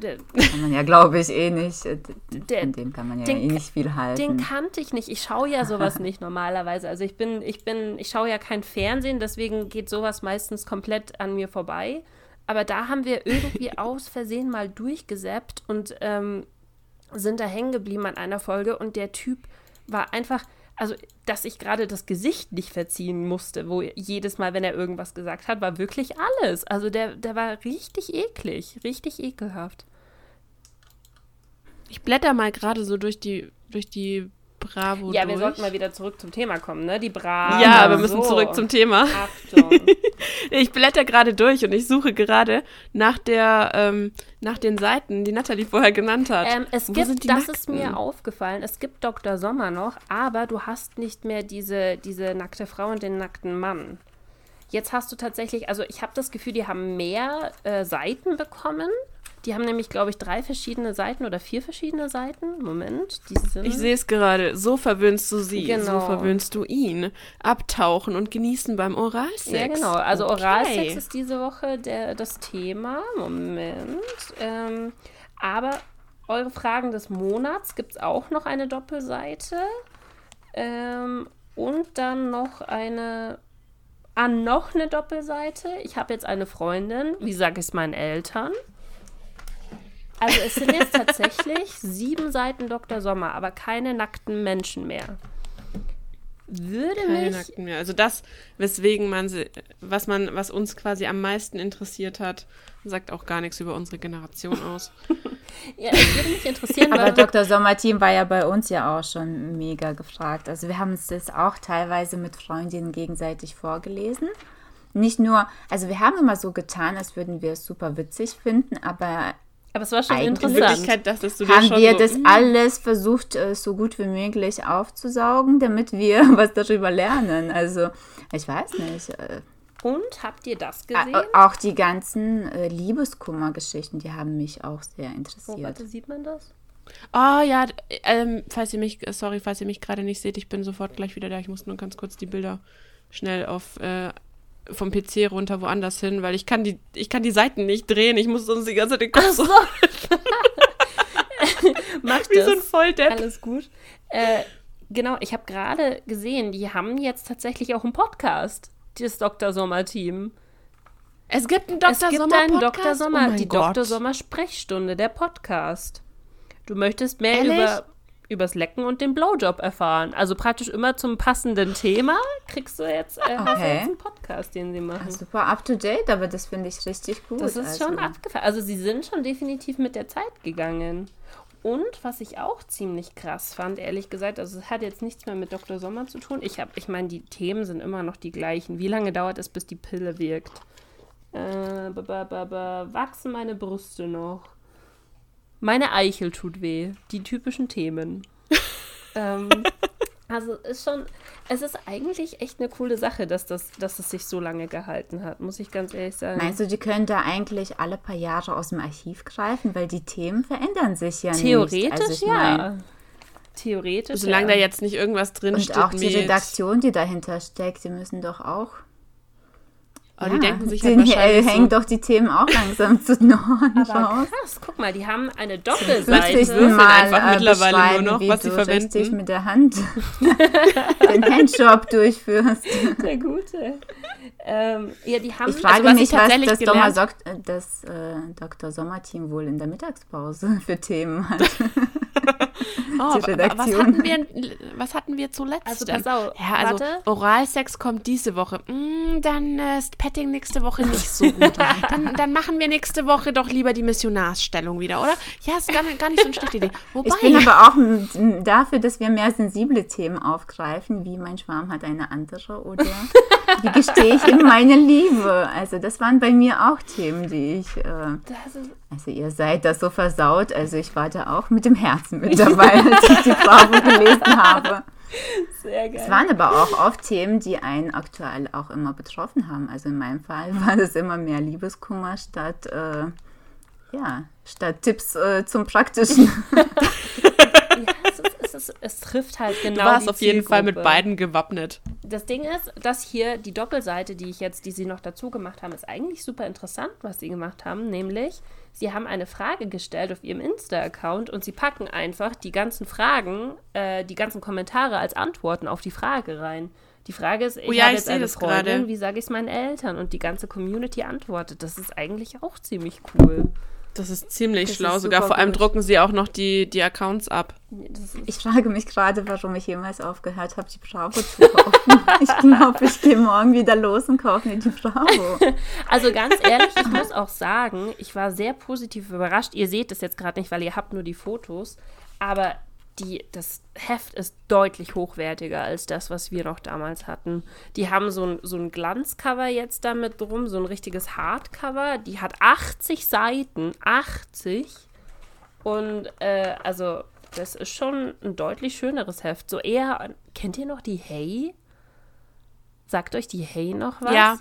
der, kann man ja, glaube ich, eh nicht. Äh, der, Von dem kann man ja den, eh nicht viel halten. Den kannte ich nicht. Ich schaue ja sowas [laughs] nicht normalerweise. Also ich bin, ich bin, ich schaue ja kein Fernsehen, deswegen geht sowas meistens komplett an mir vorbei. Aber da haben wir irgendwie [laughs] aus Versehen mal durchgesäppt und ähm, sind da hängen geblieben an einer Folge und der Typ war einfach, also dass ich gerade das Gesicht nicht verziehen musste, wo jedes Mal, wenn er irgendwas gesagt hat, war wirklich alles. Also der, der war richtig eklig, richtig ekelhaft. Ich blätter mal gerade so durch die, durch die Bravo. Ja, durch. wir sollten mal wieder zurück zum Thema kommen, ne? Die Bravo. Ja, wir müssen so. zurück zum Thema. Achtung. [laughs] ich blätter gerade durch und ich suche gerade nach der, ähm, nach den Seiten, die Nathalie vorher genannt hat. Ähm, es Wo gibt, das Nackten? ist mir aufgefallen, es gibt Dr. Sommer noch, aber du hast nicht mehr diese, diese nackte Frau und den nackten Mann. Jetzt hast du tatsächlich, also ich habe das Gefühl, die haben mehr äh, Seiten bekommen die haben nämlich, glaube ich, drei verschiedene Seiten oder vier verschiedene Seiten. Moment. Ich sehe es gerade. So verwöhnst du sie, genau. so verwöhnst du ihn. Abtauchen und genießen beim Oralsex. Ja, genau. Also okay. Oralsex ist diese Woche der, das Thema. Moment. Ähm, aber eure Fragen des Monats gibt es auch noch eine Doppelseite. Ähm, und dann noch eine ah, noch eine Doppelseite. Ich habe jetzt eine Freundin, wie sage ich es meinen Eltern? Also es sind jetzt tatsächlich sieben Seiten Dr. Sommer, aber keine nackten Menschen mehr. Würde keine mich. Nackten mehr. Also das, weswegen man, was man, was uns quasi am meisten interessiert hat, sagt auch gar nichts über unsere Generation aus. [laughs] ja, es würde mich interessieren. Aber Dr. Sommer-Team war ja bei uns ja auch schon mega gefragt. Also wir haben uns das auch teilweise mit Freundinnen gegenseitig vorgelesen nicht nur, also wir haben immer so getan, als würden wir es super witzig finden, aber aber es war schon interessant. Du haben wir so, das hm. alles versucht, äh, so gut wie möglich aufzusaugen, damit wir [laughs] was darüber lernen. Also, ich weiß nicht. Äh, Und habt ihr das gesehen? Auch die ganzen äh, Liebeskummer-Geschichten, die haben mich auch sehr interessiert. Oh, warte, sieht man das? Oh ja, ähm, falls ihr mich, sorry, falls ihr mich gerade nicht seht, ich bin sofort gleich wieder da. Ich muss nur ganz kurz die Bilder schnell auf äh, vom PC runter woanders hin, weil ich kann die, ich kann die Seiten nicht drehen. Ich muss sonst die ganze Zeit den Kopf so. [laughs] [laughs] Mach Wie das. so ein Volldepp. Alles gut. Äh, genau, ich habe gerade gesehen, die haben jetzt tatsächlich auch einen Podcast, das Dr. Sommer-Team. Es gibt einen Dr. Es gibt Sommer einen? Dr. Sommer, oh die Gott. Dr. Sommer Sprechstunde, der Podcast. Du möchtest mehr Ehrlich? über übers Lecken und den Blowjob erfahren. Also praktisch immer zum passenden Thema kriegst du jetzt, äh, okay. hast du jetzt einen Podcast, den sie machen. Super up to date, aber das finde ich richtig gut. Das ist also. schon abgefallen. Also sie sind schon definitiv mit der Zeit gegangen. Und was ich auch ziemlich krass fand, ehrlich gesagt, also es hat jetzt nichts mehr mit Dr. Sommer zu tun. Ich habe, ich meine, die Themen sind immer noch die gleichen. Wie lange dauert es, bis die Pille wirkt? Äh, wachsen meine Brüste noch? Meine Eichel tut weh. Die typischen Themen. [laughs] ähm, also ist schon, es ist eigentlich echt eine coole Sache, dass das, dass es sich so lange gehalten hat, muss ich ganz ehrlich sagen. Meinst du, die können da eigentlich alle paar Jahre aus dem Archiv greifen, weil die Themen verändern sich ja Theoretisch nicht. Theoretisch also ja. Mein, Theoretisch. Solange ja. da jetzt nicht irgendwas drin Und steht. auch die Redaktion, die dahinter steckt, die müssen doch auch Aber ja, die denken sich halt [laughs] wahrscheinlich hängen so, doch die Themen auch langsam zu Norden [laughs] raus. Krass, guck mal, die haben eine Doppelseite. Ich mal einfach äh, mittlerweile nur noch, was sie verwenden. richtig mit der Hand [laughs] den Handjob durchführst. Der Gute. Ähm, ja, die haben, ich frage also, mich, was, das, gelernt, Sommer, das äh, Dr. Sommer-Team wohl in der Mittagspause für Themen hat. Oh. Was hatten, wir, was hatten wir zuletzt? Also, pass auf, ja, also warte. Oralsex kommt diese Woche. Mm, dann äh, ist Petting nächste Woche nicht so [laughs] gut. dann, dann, machen wir nächste Woche doch lieber die Missionarsstellung wieder, oder? Ja, ist gar, gar nicht so eine schlechte Idee. [laughs] Wobei, ich bin aber auch dafür, dass wir mehr sensible Themen aufgreifen, wie mein Schwarm hat eine andere oder [laughs] wie gestehe ich in meine Liebe. Also das waren bei mir auch Themen, die ich... Äh, also ihr seid das so versaut, also ich war da auch mit dem Herzen [laughs] mit dabei, als ich die Bravo gelesen habe. Sehr geil. Es waren aber auch oft Themen, die einen aktuell auch immer betroffen haben. Also in meinem Fall war das immer mehr Liebeskummer statt, äh, ja, statt Tipps äh, zum Praktischen. [laughs] ist, es, trifft halt genau. Du warst auf jeden Fall mit beiden gewappnet. Das Ding ist, dass hier die Doppelseite, die ich jetzt, die sie noch dazu gemacht haben, ist eigentlich super interessant, was sie gemacht haben, nämlich sie haben eine Frage gestellt auf ihrem Insta-Account und sie packen einfach die ganzen Fragen, äh, die ganzen Kommentare als Antworten auf die Frage rein. Die Frage ist, ich oh ja, habe jetzt eine Freundin, grade. wie sage ich es meinen Eltern? Und die ganze Community antwortet. Das ist eigentlich auch ziemlich cool. Das ist ziemlich das schlau. Ist Sogar vor allem gut. drucken sie auch noch die, die Accounts ab. Ich frage mich gerade, warum ich jemals aufgehört habe, die Bravo zu kaufen. [laughs] ich glaube, ich gehe morgen wieder los und kaufe mir die Bravo. [laughs] also ganz ehrlich, ich muss auch sagen, ich war sehr positiv überrascht. Ihr seht es jetzt gerade nicht, weil ihr habt nur die Fotos. Aber die, das Heft ist deutlich hochwertiger als das, was wir noch damals hatten. Die haben so ein, so ein Glanzcover jetzt damit drum, so ein richtiges Hardcover. Die hat 80 Seiten, 80. Und äh, also, das ist schon ein deutlich schöneres Heft. So eher, kennt ihr noch die Hey? Sagt euch die Hey noch was? Ja.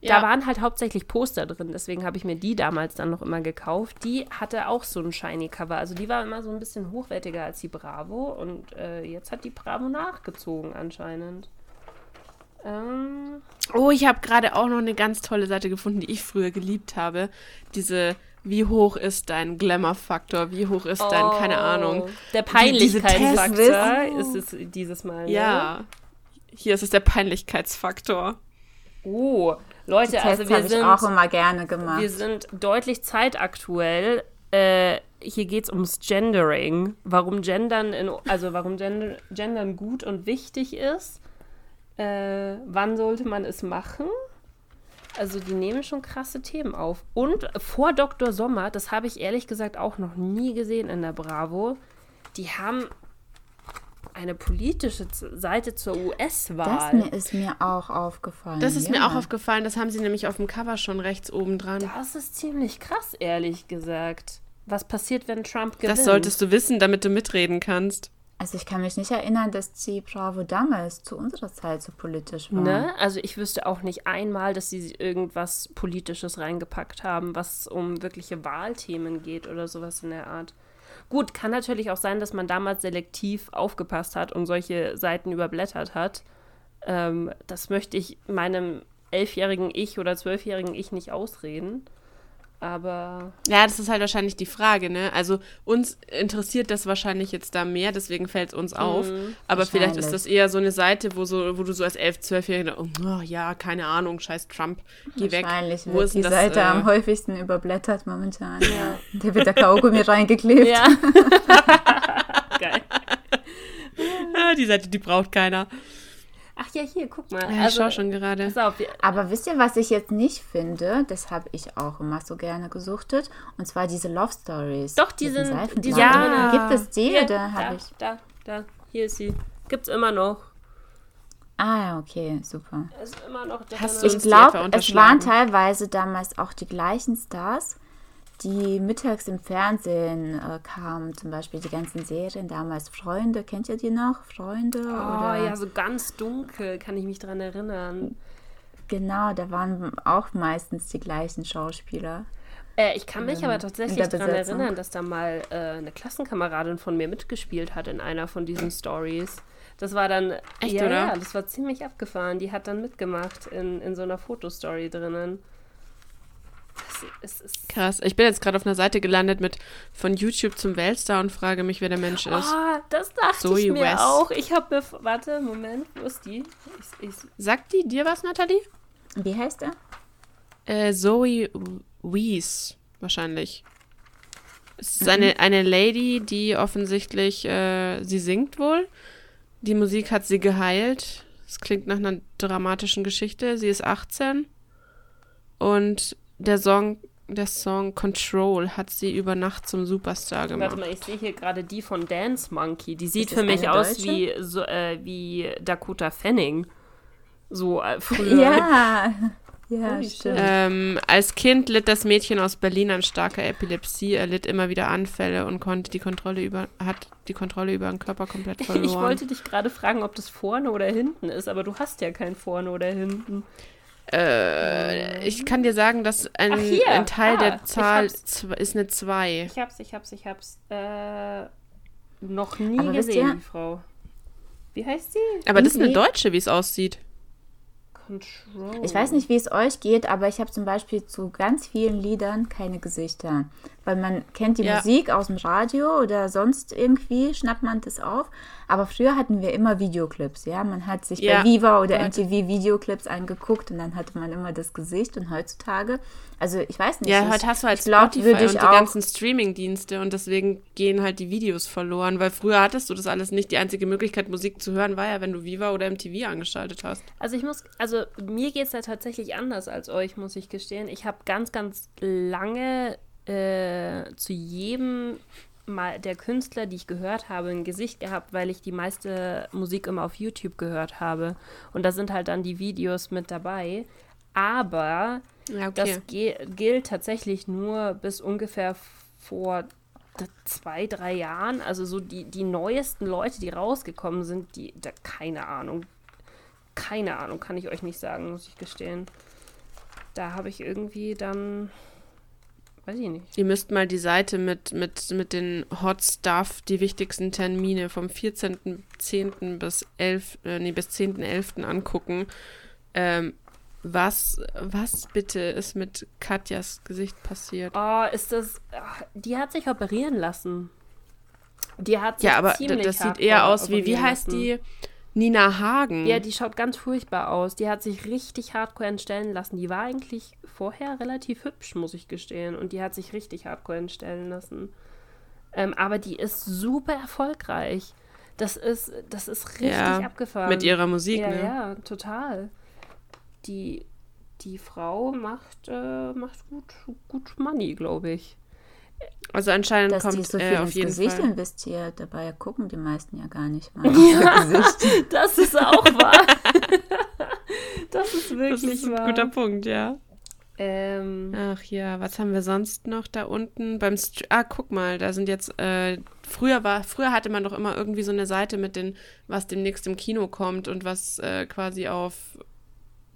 Ja. Da waren halt hauptsächlich Poster drin, deswegen habe ich mir die damals dann noch immer gekauft. Die hatte auch so ein shiny Cover, also die war immer so ein bisschen hochwertiger als die Bravo und äh, jetzt hat die Bravo nachgezogen anscheinend. Ähm. Oh, ich habe gerade auch noch eine ganz tolle Seite gefunden, die ich früher geliebt habe. Diese wie hoch ist dein Glamour-Faktor? Wie hoch ist dein, oh, keine Ahnung. Der Peinlichkeitsfaktor ist es dieses Mal. Ne? Ja. Hier ist es der Peinlichkeitsfaktor. Oh, Leute, also wir sind auch immer gerne gemacht. Wir sind deutlich zeitaktuell. Äh, hier geht es ums Gendering. Warum Gendern, in, also warum Gender, Gendern gut und wichtig ist. Äh, wann sollte man es machen? Also die nehmen schon krasse Themen auf. Und vor Dr. Sommer, das habe ich ehrlich gesagt auch noch nie gesehen in der Bravo, die haben eine politische Seite zur US-Wahl. Das ist mir auch aufgefallen. Das ist ja. mir auch aufgefallen. Das haben sie nämlich auf dem Cover schon rechts oben dran. Das ist ziemlich krass, ehrlich gesagt. Was passiert, wenn Trump gewinnt? Das solltest du wissen, damit du mitreden kannst. Also ich kann mich nicht erinnern, dass die Bravo damals zu unserer Zeit so politisch war. Ne? Also ich wüsste auch nicht einmal, dass sie irgendwas Politisches reingepackt haben, was um wirkliche Wahlthemen geht oder sowas in der Art. Gut, kann natürlich auch sein, dass man damals selektiv aufgepasst hat und solche Seiten überblättert hat. Ähm, das möchte ich meinem elfjährigen Ich oder zwölfjährigen Ich nicht ausreden. Aber. Ja, das ist halt wahrscheinlich die Frage, ne? Also uns interessiert das wahrscheinlich jetzt da mehr, deswegen fällt es uns auf. Mhm, Aber vielleicht ist das eher so eine Seite, wo, so, wo du so als elf, zwölfjähriger, oh, ja, keine Ahnung, scheiß Trump, geh weg. Wahrscheinlich wo wird die das, Seite äh, am häufigsten überblättert momentan. Ja. Da wird der Kaugummi [laughs] reingeklebt. Ja. [laughs] Geil. [laughs] die Seite, die braucht keiner. Ach ja, hier, guck mal. Ja, also, ich schau schon gerade. Auf, Aber wisst ihr, was ich jetzt nicht finde? Das habe ich auch immer so gerne gesuchtet. Und zwar diese Love Stories. Doch, die sind. Die ja. Gibt es die ja, oder habe ich? Da, da, hier ist sie. Gibt es immer noch. Ah, okay, super. Ist immer noch Hast ich glaube, es waren teilweise damals auch die gleichen Stars die mittags im Fernsehen äh, kamen, zum Beispiel die ganzen Serien, damals Freunde, kennt ihr die noch? Freunde? Oh oder? ja, so ganz dunkel, kann ich mich daran erinnern. Genau, da waren auch meistens die gleichen Schauspieler. Äh, ich kann mich ähm, aber tatsächlich daran erinnern, dass da mal äh, eine Klassenkameradin von mir mitgespielt hat in einer von diesen Stories. Das war dann. Echt, ja, oder? ja, das war ziemlich abgefahren. Die hat dann mitgemacht in, in so einer Fotostory drinnen. Das ist, Krass. Ich bin jetzt gerade auf einer Seite gelandet mit von YouTube zum Weltstar und frage mich, wer der Mensch ist. Oh, das dachte Zoe ich mir West. auch. Ich habe mir. Warte, Moment, wo ist die? Ich, ich, Sagt die dir was, Nathalie? Wie heißt er? Äh, Zoe Wees, wahrscheinlich. Es ist eine, eine Lady, die offensichtlich, äh, sie singt wohl. Die Musik hat sie geheilt. Es klingt nach einer dramatischen Geschichte. Sie ist 18. Und der Song, der Song Control hat sie über Nacht zum Superstar gemacht. Warte mal, ich sehe hier gerade die von Dance Monkey. Die sieht für mich aus Deutsche? wie, so, äh, wie Dakota Fanning. So äh, früher. Ja, [laughs] ja, stimmt. Ähm, als Kind litt das Mädchen aus Berlin an starker Epilepsie. Er litt immer wieder Anfälle und konnte die Kontrolle über, hat die Kontrolle über den Körper komplett [laughs] verloren. Ich wollte dich gerade fragen, ob das vorne oder hinten ist, aber du hast ja kein vorne oder hinten. Äh, ich kann dir sagen, dass ein, Ach, ein Teil Ah, der Zahl ist eine 2. Ich hab's, ich hab's, ich hab's. Äh, noch nie Aber gesehen, die Frau. Wie heißt sie? Aber das ist eine Deutsche, wie es aussieht. Control. Ich weiß nicht, wie es euch geht, aber ich habe zum Beispiel zu ganz vielen Liedern keine Gesichter. Weil man kennt die Ja. Musik aus dem Radio oder sonst irgendwie, schnappt man das auf. Aber früher hatten wir immer Videoclips, ja. Man hat sich Ja. bei Viva oder. MTV Videoclips angeguckt und dann hatte man immer das Gesicht. Und heutzutage, also ich weiß nicht. Ja, ich, heute hast du halt glaub, Spotify und die ganzen Streaming-Dienste und deswegen gehen halt die Videos verloren, weil früher hattest du das alles nicht. Die einzige Möglichkeit, Musik zu hören, war ja, wenn du Viva oder MTV angeschaltet hast. Also ich muss, also mir geht es da tatsächlich anders als euch, muss ich gestehen. Ich habe ganz, ganz lange äh, zu jedem mal der Künstler, die ich gehört habe, ein Gesicht gehabt, weil ich die meiste Musik immer auf YouTube gehört habe. Und da sind halt dann die Videos mit dabei. Aber Ja, das gilt tatsächlich nur bis ungefähr vor zwei, drei Jahren. Also so die, die neuesten Leute, die rausgekommen sind, die, da, keine Ahnung. Keine Ahnung, kann ich euch nicht sagen, muss ich gestehen. Da habe ich irgendwie dann, weiß ich nicht. Ihr müsst mal die Seite mit, mit, mit den Hot Stuff, die wichtigsten Termine vom 14.10. bis 11, äh, nee, bis 10.11. angucken. Ähm, was, was bitte ist mit Katjas Gesicht passiert? Oh, ist das, ach, die hat sich operieren lassen. Die hat sich ja, aber ziemlich das sieht eher aus wie, wie heißt die? Nina Hagen. Ja, die schaut ganz furchtbar aus. Die hat sich richtig hardcore entstellen lassen. Die war eigentlich vorher relativ hübsch, muss ich gestehen. Und die hat sich richtig hardcore entstellen lassen. Ähm, aber die ist super erfolgreich. Das ist, das ist richtig Ja, abgefahren. mit ihrer Musik, ja, ne? Ja, total. Die, die Frau macht, äh, macht gut, gut Money, glaube ich. Also anscheinend dass die kommt so viel äh, auf ins jeden Gesicht Fall. investiert. Dabei gucken die meisten ja gar nicht mal. [laughs] Ja. Gesicht. [laughs] Das ist auch wahr. [laughs] das ist Das wirklich ist ein wahr. guter Punkt, ja. Ähm, Ach ja, was haben wir sonst noch da unten? Beim St ah, guck mal, da sind jetzt, äh, früher war, früher hatte man doch immer irgendwie so eine Seite mit den, was demnächst im Kino kommt und was äh, quasi auf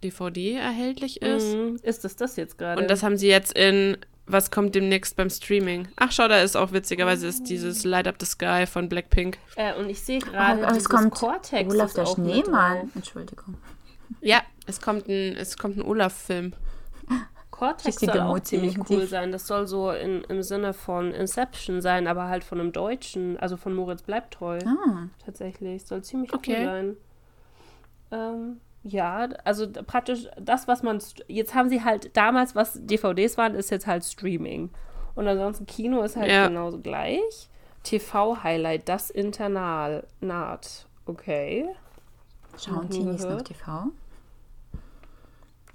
DVD erhältlich ist. mhm. ist das das jetzt gerade? Und das haben sie jetzt in, was kommt demnächst beim Streaming? Ach, schau, da ist auch witzigerweise ist dieses Light Up the Sky von Blackpink. Äh, und ich sehe gerade, Oh, es kommt Cortex Olaf der Schneemann. Entschuldigung. Ja, es kommt ein, es kommt ein Olaf-Film. Cortex soll auch Mutti, ziemlich die- cool sein. Das soll so in, im Sinne von Inception sein, aber halt von einem Deutschen, also von Moritz bleibt treu. Ah, Tatsächlich. Soll ziemlich Okay. cool sein. Ähm, ja, also praktisch das, was man. Jetzt haben sie halt damals, was DVDs waren, ist jetzt halt Streaming. Und ansonsten Kino ist halt Ja. genauso gleich. TV-Highlight, das Internat. Okay. schauen Noch nie Teenies noch gehört. TV?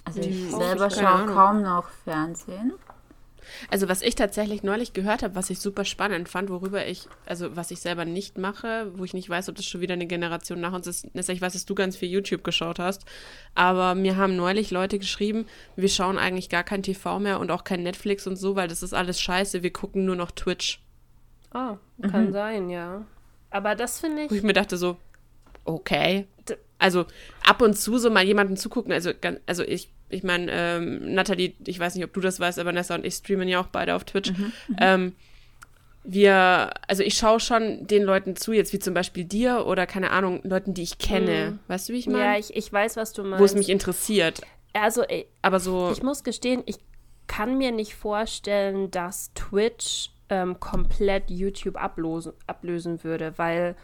Also ich auch selber schaue kaum noch Fernsehen. Also was ich tatsächlich neulich gehört habe, was ich super spannend fand, worüber ich, also was ich selber nicht mache, wo ich nicht weiß, ob das schon wieder eine Generation nach uns ist. Ich weiß, dass du ganz viel YouTube geschaut hast, aber mir haben neulich Leute geschrieben, wir schauen eigentlich gar kein TV mehr und auch kein Netflix und so, weil das ist alles scheiße, wir gucken nur noch Twitch. Ah, kann sein, ja. Aber das finde Wo ich ich. mir dachte so, okay. Also ab und zu so mal jemanden zugucken, also, also ich, ich meine, ähm, Nathalie, ich weiß nicht, ob du das weißt, aber Nessa und ich streamen ja auch beide auf Twitch. Ähm, wir, also ich schaue schon den Leuten zu, jetzt wie zum Beispiel dir oder keine Ahnung, Leuten, die ich kenne. Mhm. Weißt du, wie ich meine? Ja, ich, ich weiß, was du meinst. Wo es mich interessiert. Also, ey, aber so. Ich muss gestehen, ich kann mir nicht vorstellen, dass Twitch ähm, komplett YouTube ablösen, ablösen würde, weil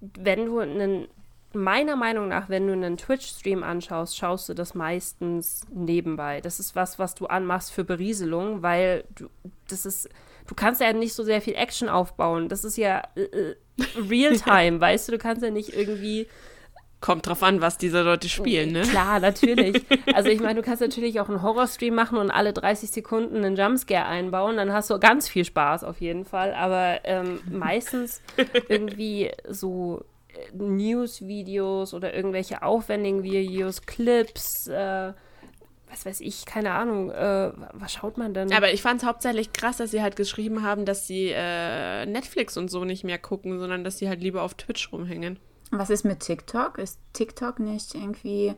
wenn du einen, meiner Meinung nach, wenn du einen Twitch-Stream anschaust, schaust du das meistens nebenbei. Das ist was, was du anmachst für Berieselung, weil du, das ist, du kannst ja nicht so sehr viel Action aufbauen. Das ist ja äh, äh Real-Time, [laughs] weißt du, du kannst ja nicht irgendwie Kommt drauf an, was diese Leute spielen, ne? Klar, natürlich. [laughs] Also ich meine, du kannst natürlich auch einen Horrorstream machen und alle 30 Sekunden einen Jumpscare einbauen, dann hast du ganz viel Spaß auf jeden Fall. Aber ähm, meistens [laughs] irgendwie so News-Videos oder irgendwelche aufwendigen Videos, Clips, äh, was weiß ich, keine Ahnung, äh, was schaut man denn? Aber ich fand es hauptsächlich krass, dass sie halt geschrieben haben, dass sie äh, Netflix und so nicht mehr gucken, sondern dass sie halt lieber auf Twitch rumhängen. Was ist mit TikTok? Ist TikTok nicht irgendwie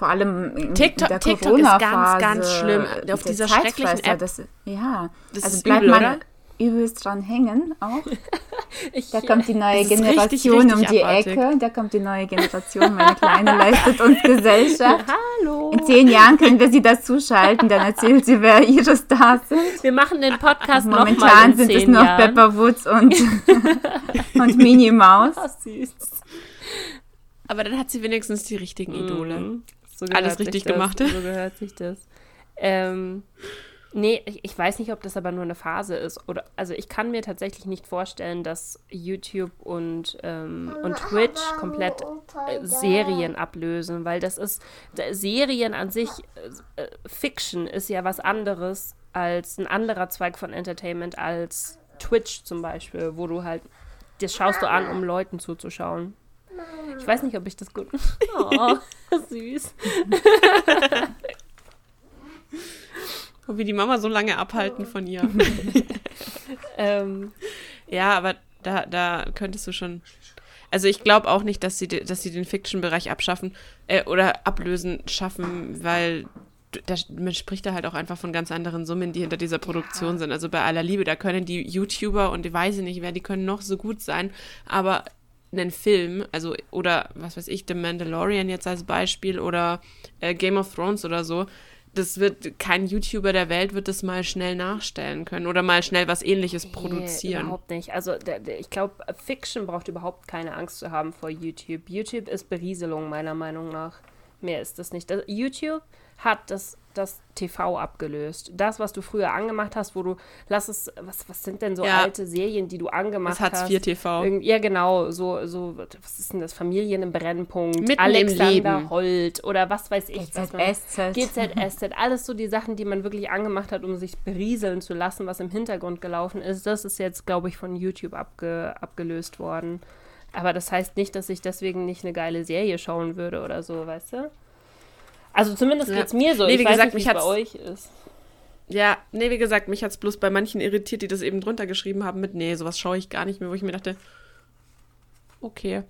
vor allem in TikTok, der TikTok ist ganz, ganz schlimm. Auf dieser schrecklichen App. Das, ja, das also bleibt übel, man oder? Übelst dran hängen auch. [laughs] ich, da kommt die neue Generation richtig, richtig um die abartig. Ecke. Da kommt die neue Generation. Meine Kleine leistet uns [laughs] Gesellschaft. Hallo. In zehn Jahren können wir sie dazuschalten. Dann erzählt sie, wer ihre Stars sind. Wir machen den Podcast also Momentan sind es noch Jahren. Pepper Woods und, [laughs] und Minnie Maus. Oh, süß. Aber dann hat sie wenigstens die richtigen Idole. Mm, so Alles richtig gemacht. So gehört sich das. Ähm, nee, ich, weiß nicht, ob das aber nur eine Phase ist. Oder, also ich kann mir tatsächlich nicht vorstellen, dass YouTube und, ähm, und Twitch komplett äh, Serien ablösen, weil das ist, Serien an sich, äh, Fiction ist ja was anderes als ein anderer Zweig von Entertainment als Twitch zum Beispiel, wo du halt, das schaust du an, um Leuten zuzuschauen. Ich weiß nicht, ob ich das gut. [laughs] Oh, [laughs] süß. [laughs] Und wie die Mama so lange abhalten von ihr. [laughs] ähm, ja, aber da, da könntest du schon. Also ich glaube auch nicht, dass sie, dass sie den Fiction-Bereich abschaffen äh, oder ablösen schaffen, weil da, man spricht da halt auch einfach von ganz anderen Summen, die hinter dieser Produktion ja. sind. Also bei aller Liebe, da können die YouTuber und ich weiß nicht wer, die können noch so gut sein, aber einen Film, also oder was weiß ich, The Mandalorian jetzt als Beispiel oder äh, Game of Thrones oder so, das wird kein YouTuber der Welt wird das mal schnell nachstellen können oder mal schnell was ähnliches nee, produzieren. Überhaupt nicht. Also ich glaube, Fiction braucht überhaupt keine Angst zu haben vor YouTube. YouTube ist Berieselung meiner Meinung nach. Mehr ist das nicht. Das, YouTube hat das das TV abgelöst. Das, was du früher angemacht hast, wo du, lass es, was, was sind denn so ja. alte Serien, die du angemacht das Hartz hast? Hartz IV TV. Irgend, ja, genau, so, so, was ist denn das? Familien im Brennpunkt, Mitten Alexander Holt oder was weiß ich. GZSZ. GZSZ, alles so die Sachen, die man wirklich angemacht hat, um sich berieseln zu lassen, was im Hintergrund gelaufen ist. Das ist jetzt, glaube ich, von YouTube abge, abgelöst worden. Aber das heißt nicht, dass ich deswegen nicht eine geile Serie schauen würde oder so, weißt du? Also zumindest ja. es mir so. Nee, wie ich gesagt, nicht, mich bei euch ist. Ja, nee, wie gesagt, mich hat es bloß bei manchen irritiert, die das eben drunter geschrieben haben mit, nee, sowas schaue ich gar nicht mehr, wo ich mir dachte, okay,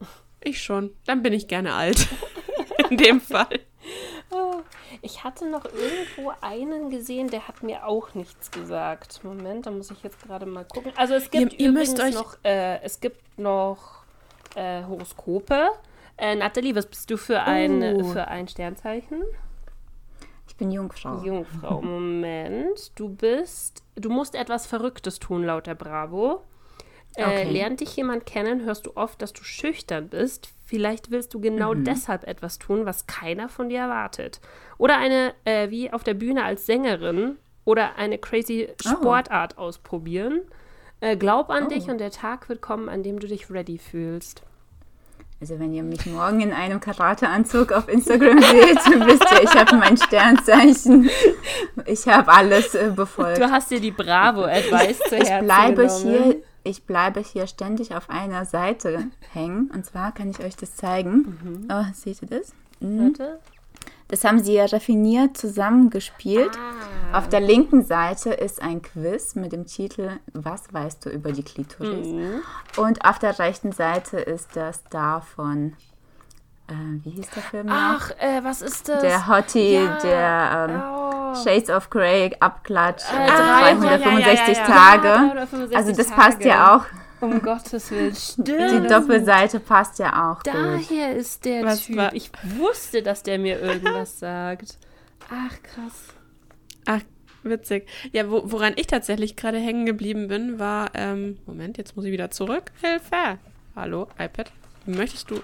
ich schon. Dann bin ich gerne alt. [laughs] In dem Fall. Oh, ich hatte noch irgendwo einen gesehen, der hat mir auch nichts gesagt. Moment, da muss ich jetzt gerade mal gucken. Also es gibt ihr, ihr übrigens noch, äh, es gibt noch äh, Horoskope. Äh, Nathalie, was bist du für ein, uh. für ein Sternzeichen? Ich bin Jungfrau. Jungfrau, [laughs] Moment. Du bist, du musst etwas Verrücktes tun, laut der Bravo. Äh, okay. lernt dich jemand kennen, hörst du oft, dass du schüchtern bist. Vielleicht willst du genau mhm. deshalb etwas tun, was keiner von dir erwartet. Oder eine, äh, wie auf der Bühne als Sängerin oder eine crazy oh. Sportart oh. ausprobieren. Äh, glaub an oh. dich und der Tag wird kommen, an dem du dich ready fühlst. Also wenn ihr mich morgen in einem Karateanzug auf Instagram [laughs] seht, wisst ihr, ich habe mein Sternzeichen. Ich habe alles äh, befolgt. Du hast dir die Bravo-Advice zu ich bleibe hier, Ich bleibe hier ständig auf einer Seite hängen. Und zwar kann ich euch das zeigen. Mhm. Oh, seht ihr das? Mhm. Warte. Das haben sie ja raffiniert zusammengespielt. Ah. Auf der linken Seite ist ein Quiz mit dem Titel Was weißt du über die Klitoris? Mhm. Und auf der rechten Seite ist der Star von äh, wie hieß der Film? Ach, äh, was ist das? Der Hottie, ja. der ähm, oh. Shades of Grey, Abklatsch, Äh, äh, 365 Tage. Ja, 365 Also das Tage. passt ja auch. Um Gottes Willen, stimmt. Die Doppelseite passt ja auch. Daher ist der Was Typ. war- Ich wusste, dass der mir irgendwas sagt. Ach, krass. Ach, witzig. Ja, wo, woran ich tatsächlich gerade hängen geblieben bin, war, ähm, Moment, jetzt muss ich wieder zurück. Hilfe! Hallo, iPad. Möchtest du.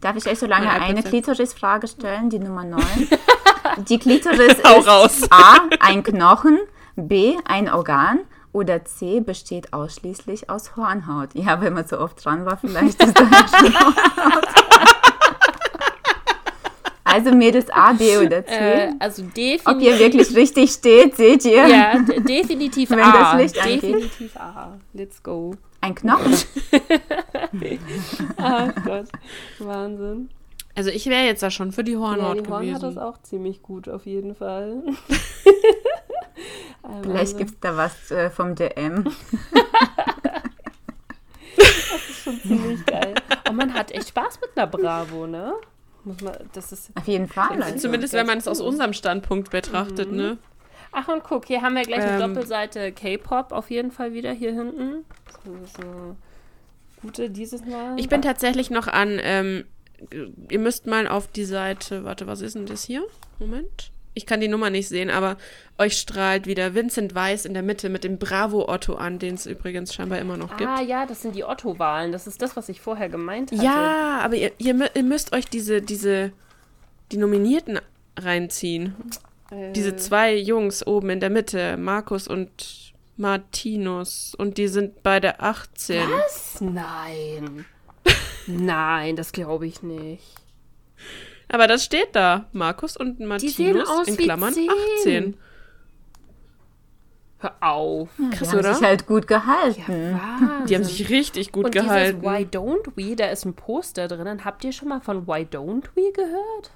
Darf ich euch so lange eine. Klitoris-Frage stellen, die Nummer 9? [laughs] Die Klitoris ist raus. A, ein Knochen, B, ein Organ oder C, besteht ausschließlich aus Hornhaut. Ja, wenn man so oft dran war, vielleicht ist das ja schon Hornhaut. Also Mädels A, B oder C. Äh, also Ob definitiv. ihr wirklich richtig steht, seht ihr. Ja, definitiv Wenn A. das Licht angeht. definitiv A. Let's go. Ein Knochen. [laughs] Ach Gott. Wahnsinn. Also, ich wäre jetzt da schon für die Ja, Hornhaut die Horn hat das gewesen. auch ziemlich gut, auf jeden Fall. [laughs] Ah, Vielleicht Wahnsinn. gibt es da was äh, vom DM. [laughs] schon ziemlich geil. Und man hat echt Spaß mit einer Bravo, ne? Muss man, das ist. Auf jeden Fall. Also. Zumindest, wenn man es aus unserem Standpunkt betrachtet, ne? Ach und guck, hier haben wir gleich eine Ähm. Doppelseite K-Pop auf jeden Fall wieder hier hinten. So, so gute dieses Mal. Ich bin tatsächlich noch an, ähm, ihr müsst mal auf die Seite, warte, was ist denn das hier? Moment. Ich kann die Nummer nicht sehen, aber euch strahlt wieder Vincent Weiss in der Mitte mit dem Bravo Otto an, den es übrigens scheinbar immer noch gibt. Ah ja, das sind die Otto-Wahlen. Das ist das, was ich vorher gemeint hatte. Ja, aber ihr, ihr, ihr müsst euch diese, diese, die Nominierten reinziehen. Äh, Diese zwei Jungs oben in der Mitte, Markus und Martinus, und die sind beide 18. Was? Nein. [laughs] Nein, das glaube ich nicht. Aber das steht da. Markus und Martinus sehen aus in Klammern 10. 18. Hör auf. Krass, die haben oder? sich halt gut gehalten. Wahnsinn. Die haben sich richtig gut Und gehalten. dieses Why Don't We, da ist ein Poster drinnen. Habt ihr schon mal von Why Don't We gehört?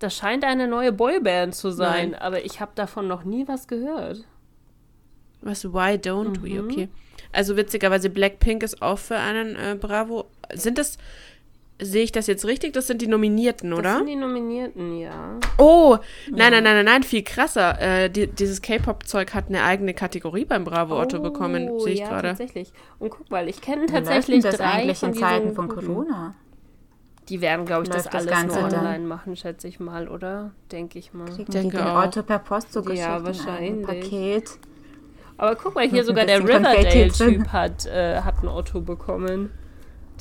Das scheint eine neue Boyband zu sein, Nein. aber ich habe davon noch nie was gehört. Was, why don't Mhm. we? Okay. Also witzigerweise, Blackpink ist auch für einen äh, Bravo. Sind das, sehe ich das jetzt richtig? Das sind die Nominierten, Das oder? sind die Nominierten, ja. Oh, nein, nein, nein, nein, nein, viel krasser. Äh, die, dieses K-Pop-Zeug hat eine eigene Kategorie beim Bravo Otto bekommen, Oh, sehe ich ja, gerade. tatsächlich. Und guck mal, ich kenne tatsächlich das drei eigentlich von in Zeiten von. Corona? Die werden, glaube ich, das Läuft das alles Ganze nur dann? online machen, schätze ich mal, oder? Denke ich mal. Kriegen denke die den auch. Otto per Post zugeschickt Ja, wahrscheinlich. Paket? Aber guck mal, hier sogar der Riverdale-Typ hat, äh, hat ein Otto bekommen.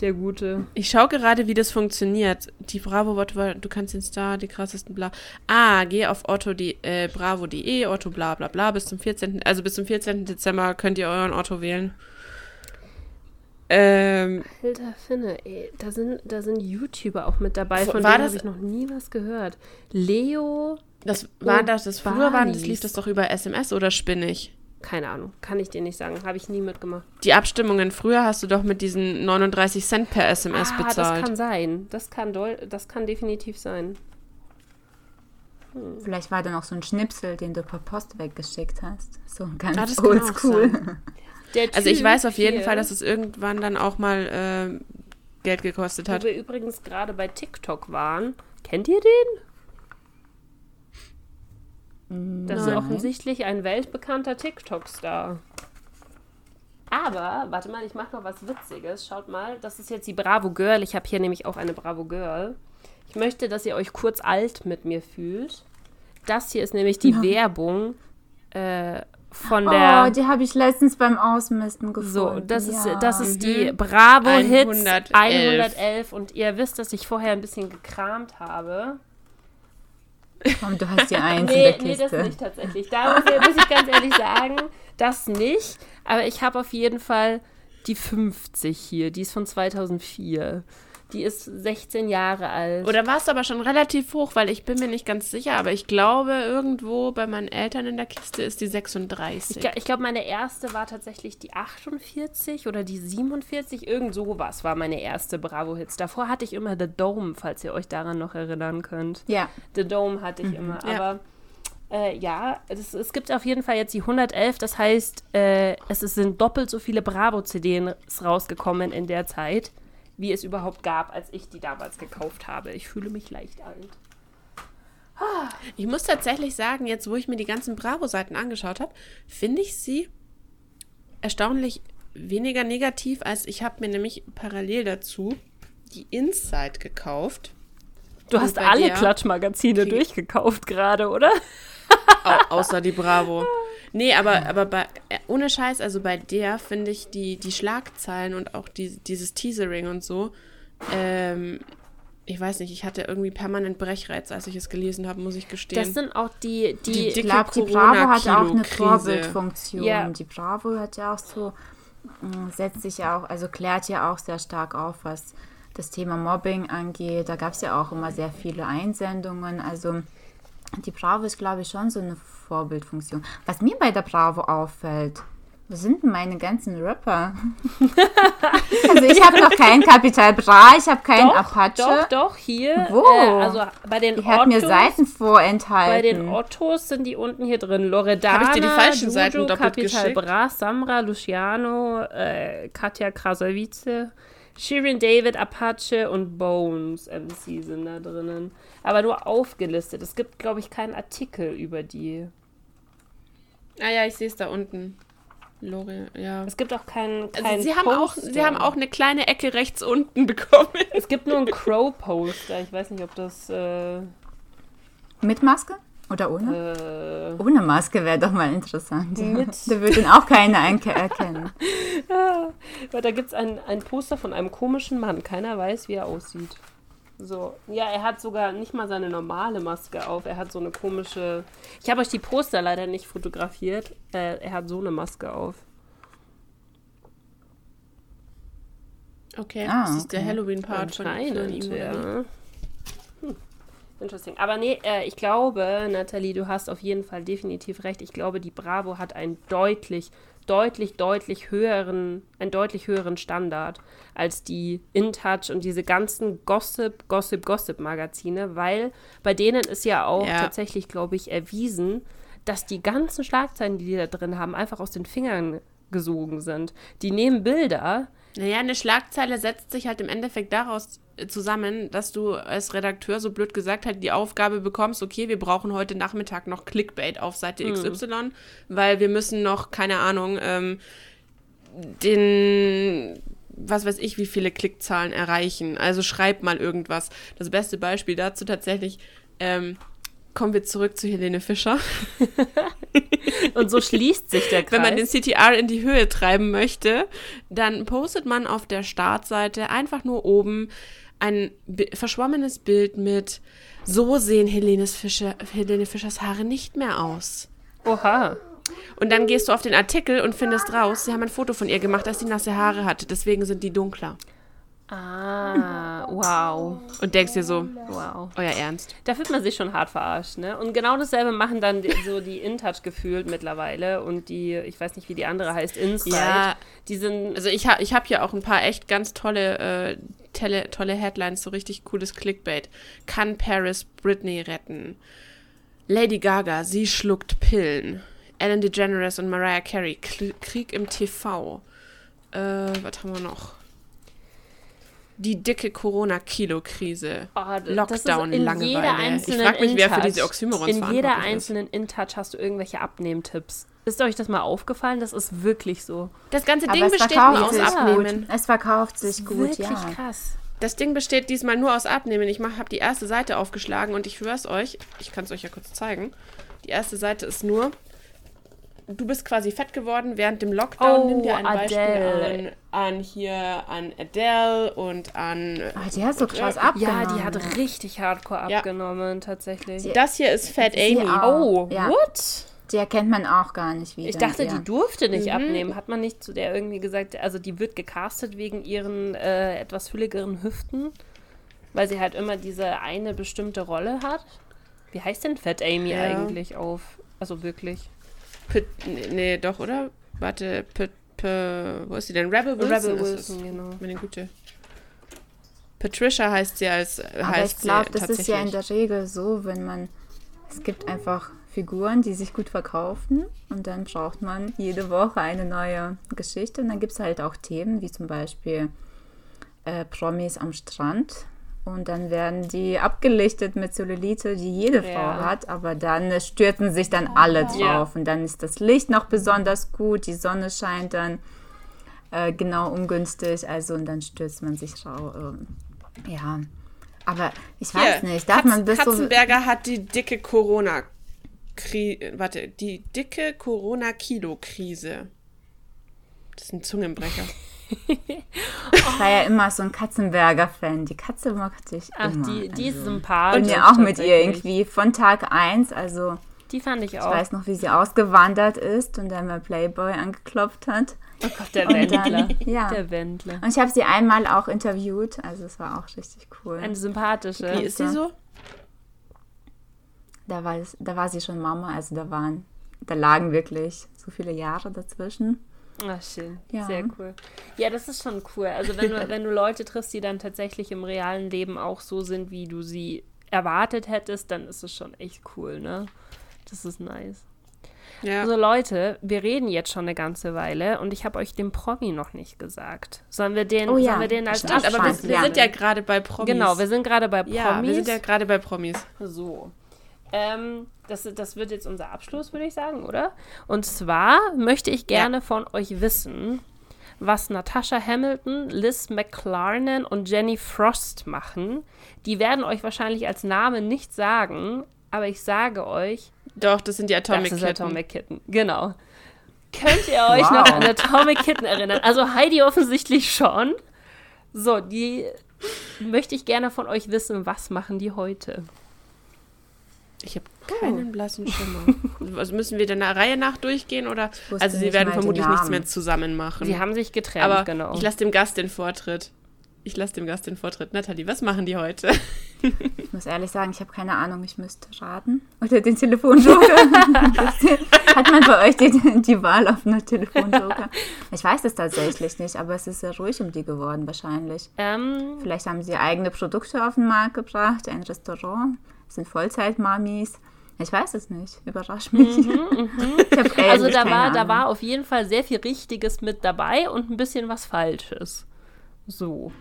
Der Gute. Ich schaue gerade, wie das funktioniert. Die Bravo, warte, warte, du kannst den Star, die krassesten bla. Ah, geh auf Otto, die, äh, bravo.de, Otto bla bla bla, bis zum 14. Also bis zum 14. Dezember könnt ihr euren Otto wählen. Ähm, Alter Finne, ey, da sind, da sind YouTuber auch mit dabei, von war denen habe ich noch nie was gehört. Leo, das war das, das früher waren, das lief das doch über SMS oder spinnig? Keine Ahnung, kann ich dir nicht sagen, habe ich nie mitgemacht. Die Abstimmungen früher hast du doch mit diesen 39 Cent per SMS ah, das bezahlt. kann sein. Das kann, deu- das kann definitiv sein. Vielleicht war da noch so ein Schnipsel, den du per Post weggeschickt hast. So ganz Ah, das kann auch oldschool. sein. Der Also ich weiß auf jeden hier, Fall, dass es irgendwann dann auch mal ähm, Geld gekostet Wo hat. wir übrigens gerade bei TikTok waren. Kennt ihr den? Das ist Nein. offensichtlich ein weltbekannter TikTok-Star. Aber, warte mal, ich mache noch was Witziges. Schaut mal, das ist jetzt die Bravo Girl. Ich habe hier nämlich auch eine Bravo Girl. Ich möchte, dass ihr euch kurz alt mit mir fühlt. Das hier ist nämlich die Werbung äh, von der. Oh, die habe ich letztens beim Ausmisten gefunden. So, das ist, ja. das ist die Bravo Hits 111. 111 und ihr wisst, dass ich vorher ein bisschen gekramt habe. Komm, du hast die [laughs] eins in Nee, der nee, das Kiste. nicht tatsächlich. Da muss ich, muss ich ganz ehrlich sagen, das nicht. Aber ich habe auf jeden Fall die 50 hier. Die ist von 2004. Die ist 16 Jahre alt. Oder war es aber schon relativ hoch, weil ich bin mir nicht ganz sicher, aber ich glaube, irgendwo bei meinen Eltern in der Kiste ist die 36. Ich, ich glaube, meine erste war tatsächlich die 48 oder die 47. Irgend sowas war meine erste Bravo-Hits. Davor hatte ich immer The Dome, falls ihr euch daran noch erinnern könnt. Ja, The Dome hatte ich immer. ja. Aber äh, ja, es, es gibt auf jeden Fall jetzt die 111. Das heißt, äh, es sind doppelt so viele Bravo-CDs rausgekommen in der Zeit, wie es überhaupt gab, als ich die damals gekauft habe. Ich fühle mich leicht alt. Ich muss tatsächlich sagen, jetzt wo ich mir die ganzen Bravo-Seiten angeschaut habe, finde ich sie erstaunlich weniger negativ, als ich habe mir nämlich parallel dazu die Inside gekauft. Du hast alle Klatschmagazine durchgekauft gerade, oder? Au außer die Bravo. Nee, aber, aber bei, äh, ohne Scheiß, also bei der finde ich die, die Schlagzeilen und auch die, dieses Teasering und so, ähm, ich weiß nicht, ich hatte irgendwie permanent Brechreiz, als ich es gelesen habe, muss ich gestehen. Das sind auch die, die, die ich glaube, die Bravo hat auch eine Vorbildfunktion. Ja. Die Bravo hat ja auch so, mm, setzt sich ja auch, also klärt ja auch sehr stark auf, was das Thema Mobbing angeht. Da gab es ja auch immer sehr viele Einsendungen. Also die Bravo ist, glaube ich, schon so eine Vorbildfunktion. Was mir bei der Bravo auffällt, wo sind denn meine ganzen Rapper? [laughs] also ich habe noch keinen Capital Bra, ich habe keinen doch, Apache. Doch, doch, hier. Wo? Äh, also bei den Die hat mir Seiten vorenthalten. Bei den Ottos sind die unten hier drin. Loredana, Habe ich dir die falschen Seiten doppelt Capital geschickt? Bra, Samra, Luciano, äh, Katja Krasavice, Shirin David, Apache und Bones MC sind da drinnen. Aber nur aufgelistet. Es gibt, glaube ich, keinen Artikel über die. Ah ja, ich sehe es da unten. Lore, ja. Es gibt auch keinen. keinen Also sie, haben auch, sie haben auch eine kleine Ecke rechts unten [laughs] bekommen. Es gibt nur einen Crow-Poster. Ich weiß nicht, ob das. Äh, Mit Maske? Oder ohne? äh, Ohne Maske wäre doch mal interessant. Mit. Da würde ihn auch keiner erkennen. [laughs] Ja, weil da gibt es ein, ein Poster von einem komischen Mann. Keiner weiß, wie er aussieht. So, ja, er hat sogar nicht mal seine normale Maske auf. Er hat so eine komische. Ich habe euch die Poster leider nicht fotografiert. Äh, er hat so eine Maske auf. Okay, Ah, das ist der. Halloween-Part von, von ihm. ja. Interesting. Aber nee, äh, ich glaube, Nathalie, du hast auf jeden Fall definitiv recht. Ich glaube, die Bravo hat einen deutlich, deutlich, deutlich höheren, einen deutlich höheren Standard als die InTouch und diese ganzen Gossip, Gossip, Gossip-Magazine, weil bei denen ist ja auch Ja. tatsächlich, glaube ich, erwiesen, dass die ganzen Schlagzeilen, die die da drin haben, einfach aus den Fingern gesogen sind. Die nehmen Bilder, Naja, eine Schlagzeile setzt sich halt im Endeffekt daraus zusammen, dass du als Redakteur so blöd gesagt halt die Aufgabe bekommst, okay, wir brauchen heute Nachmittag noch Clickbait auf Seite XY, weil wir müssen noch, keine Ahnung, ähm, den, was weiß ich, wie viele Klickzahlen erreichen. Also schreib mal irgendwas. Das beste Beispiel dazu tatsächlich, ähm, kommen wir zurück zu Helene Fischer. [laughs] und so schließt sich der Kreis. Wenn man den CTR in die Höhe treiben möchte, dann postet man auf der Startseite einfach nur oben ein verschwommenes Bild mit so sehen Helenes Fischer, Helene Fischers Haare nicht mehr aus. Oha. Und dann gehst du auf den Artikel und findest raus, sie haben ein Foto von ihr gemacht, dass sie nasse Haare hatte, deswegen sind die dunkler. Ah, wow. Und denkst dir so, Wow. euer Ernst. Da fühlt man sich schon hart verarscht, ne? Und genau dasselbe machen dann so die InTouch gefühlt mittlerweile und die, ich weiß nicht, wie die andere heißt, Inside. Ja. Die sind, Also ich, ha ich habe hier auch ein paar echt ganz tolle, äh, tele tolle Headlines, so richtig cooles Clickbait. Kann Paris Britney retten? Lady Gaga, sie schluckt Pillen. Ellen DeGeneres und Mariah Carey, Kl Krieg im TV. Äh, was haben wir noch? Die dicke Corona-Kilo-Krise. oh, d- Lockdown, in Langeweile. Jeder Ich einzelnen frag mich, wer für diese Oxymorons In jeder einzelnen InTouch hast du irgendwelche Abnehmtipps. Ist euch das mal aufgefallen? Das ist wirklich so. Das ganze Aber Ding es besteht nur aus Abnehmen. gut. Es verkauft sich gut, wirklich ja. krass. Das Ding besteht diesmal nur aus Abnehmen. Ich habe die erste Seite aufgeschlagen und ich schwör's euch, ich kann es euch ja kurz zeigen. Die erste Seite ist nur, du bist quasi fett geworden während dem Lockdown. Oh, Nimm dir ein Adele. Beispiel an, an hier, an Adele und an... Ah, die hat so krass Ja, abgenommen. Ja, die hat richtig hardcore Ja. abgenommen, tatsächlich. Das hier ist Fat Amy. auch. Oh, Ja. what? Die erkennt man auch gar nicht wieder. Ich dachte, ja. die durfte nicht Mhm. abnehmen. Hat man nicht zu der irgendwie gesagt, also die wird gecastet wegen ihren äh, etwas fülligeren Hüften, weil sie halt immer diese eine bestimmte Rolle hat? Wie heißt denn Fat Amy Ja. eigentlich auf? Also wirklich. Pit, nee, doch, oder? Warte, Pit, P, wo ist sie denn? Rebel Wilson Rebel Wilson, genau. Meine Güte. Patricia heißt sie als Aber heißt ich glaube, das ist ja in der Regel so, wenn man. Es gibt einfach Figuren, die sich gut verkaufen. Und dann braucht man jede Woche eine neue Geschichte. Und dann gibt es halt auch Themen wie zum Beispiel äh, Promis am Strand. Und dann werden die abgelichtet mit Zellulite, die jede Frau Ja. hat, aber dann stürzen sich dann alle drauf. Ja. und dann ist das Licht noch besonders gut, die Sonne scheint dann äh, genau ungünstig, also und dann stürzt man sich rau. Ähm, ja, aber ich weiß Hier, nicht, darf Katz- man bis so... Katzenberger hat die dicke Corona Kri warte, die dicke Corona Kilo Krise. Das ist ein Zungenbrecher. [laughs] Ich war ja immer so ein Katzenberger-Fan. Die Katze mochte ich Ach, immer. die, die ist also. sympathisch. Und ja auch mit ihr irgendwie von Tag 1. Also Die fand ich ich auch. weiß noch, wie sie ausgewandert ist und dann mal Playboy angeklopft hat. Oh Gott, der Wendler. ja. Der Wendler. Und ich habe sie einmal auch interviewt. Also es war auch richtig cool. Eine sympathische. Wie ist sie so? Da war, es, da war sie schon Mama. Also da waren, da lagen wirklich so viele Jahre dazwischen. Ach, schön. Ja. Sehr cool. Ja, das ist schon cool. Also wenn du, [laughs] wenn du Leute triffst, die dann tatsächlich im realen Leben auch so sind, wie du sie erwartet hättest, dann ist es schon echt cool, ne? Das ist nice. Ja. Also Leute, wir reden jetzt schon eine ganze Weile und ich habe euch den Promi noch nicht gesagt. Sollen wir den, Oh ja, sollen wir den als stimmt, aber wir, wir ja. sind ja gerade bei Promis. Genau, wir sind gerade bei Promis. ja, wir sind ja gerade bei Promis. So. Ähm, das, das wird jetzt unser Abschluss, würde ich sagen, oder? Und zwar möchte ich gerne von euch wissen, was Natasha Hamilton, Liz McLaren und Jenny Frost machen. Die werden euch wahrscheinlich als Name nicht sagen, aber ich sage euch, Doch, das sind die Atomic das ist Kitten. Atomic Kitten. Genau. Könnt ihr [laughs] euch Wow. noch an Atomic Kitten erinnern? Also Heidi offensichtlich schon. So, die möchte ich gerne von euch wissen, was machen die heute? Ich habe keinen blassen Schimmer. [laughs] Also müssen wir der Reihe nach durchgehen oder? Also sie werden vermutlich nichts mehr zusammen machen. Sie haben sich getrennt, Aber genau. ich lasse dem Gast den Vortritt. Ich lasse dem Gast den Vortritt. Nathalie, was machen die heute? Ich [laughs] muss ehrlich sagen, ich habe keine Ahnung, ich müsste raten. Oder den Telefonjoker. [laughs] Hat man bei euch die, die Wahl auf einen Telefonjoker? Ich weiß es tatsächlich nicht, aber es ist sehr ruhig um die geworden wahrscheinlich. ähm, Vielleicht haben sie eigene Produkte auf den Markt gebracht, ein Restaurant, sind Vollzeitmamis. Ich weiß es nicht, überrasch mich. [laughs] Ich hab also da war, da war auf jeden Fall sehr viel Richtiges mit dabei und ein bisschen was Falsches. So.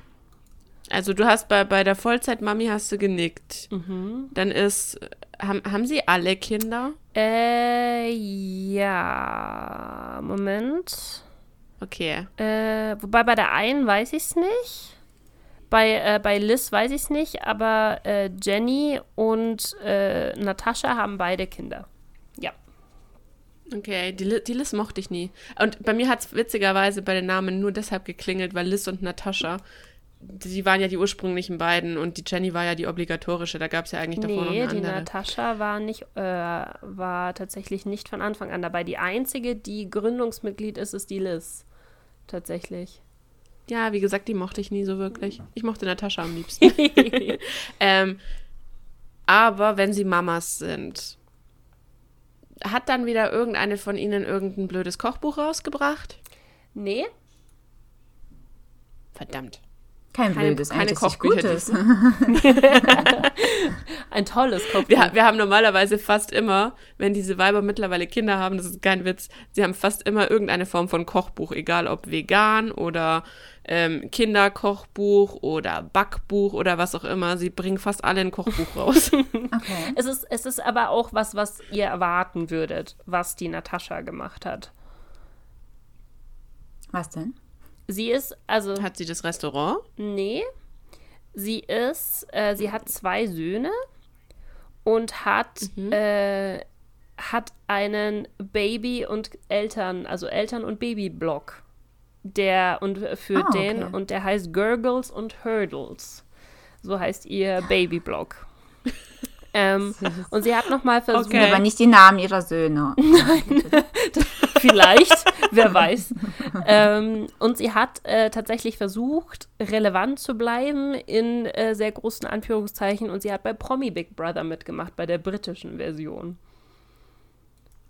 Also du hast bei, bei der Vollzeitmami hast du genickt. Mhm. Dann ist, haben, haben sie alle Kinder? Äh, ja. Moment. Okay. Äh, wobei bei der einen weiß ich es nicht. Bei, äh, bei Liz weiß ich es nicht, aber äh, Jenny und äh, Natascha haben beide Kinder. Ja. Okay, die, die Liz mochte ich nie. Und bei mir hat es witzigerweise bei den Namen nur deshalb geklingelt, weil Liz und Natascha, die waren ja die ursprünglichen beiden und die Jenny war ja die obligatorische. Da gab es ja eigentlich davor noch Nee, eine die andere. Natascha war nicht, äh, war tatsächlich nicht von Anfang an dabei. Die einzige, die Gründungsmitglied ist, ist die Liz. Tatsächlich. Ja, wie gesagt, die mochte ich nie so wirklich. Ich mochte Natascha am liebsten. [laughs] ähm, aber wenn sie Mamas sind, hat dann wieder irgendeine von ihnen irgendein blödes Kochbuch rausgebracht? nee, Verdammt. Kein keine- blödes, keine Kochbücher, [laughs] ein tolles Kochbuch. Wir, wir haben normalerweise fast immer, wenn diese Weiber mittlerweile Kinder haben, das ist kein Witz, sie haben fast immer irgendeine Form von Kochbuch, egal ob vegan oder ähm, Kinderkochbuch oder Backbuch oder was auch immer. Sie bringen fast alle ein Kochbuch [laughs] raus. Okay. Es ist, es ist aber auch was, was ihr erwarten würdet, was die Natascha gemacht hat. Was denn? Sie ist, also, Hat sie das Restaurant? nee, sie ist, äh, sie hat zwei Söhne und hat, äh, hat einen Baby- und Eltern, also Eltern- und Baby-Blog. Der, und für Ah, den, okay. und der heißt Gurgles und Hurdles. So heißt ihr Baby-Blog. Ähm, und sie hat nochmal versucht, Okay. Aber nicht die Namen ihrer Söhne. [laughs] [laughs] Vielleicht, wer weiß. ähm, und sie hat äh, tatsächlich versucht, relevant zu bleiben in äh, sehr großen Anführungszeichen. Und sie hat bei Promi Big Brother mitgemacht, bei der britischen Version.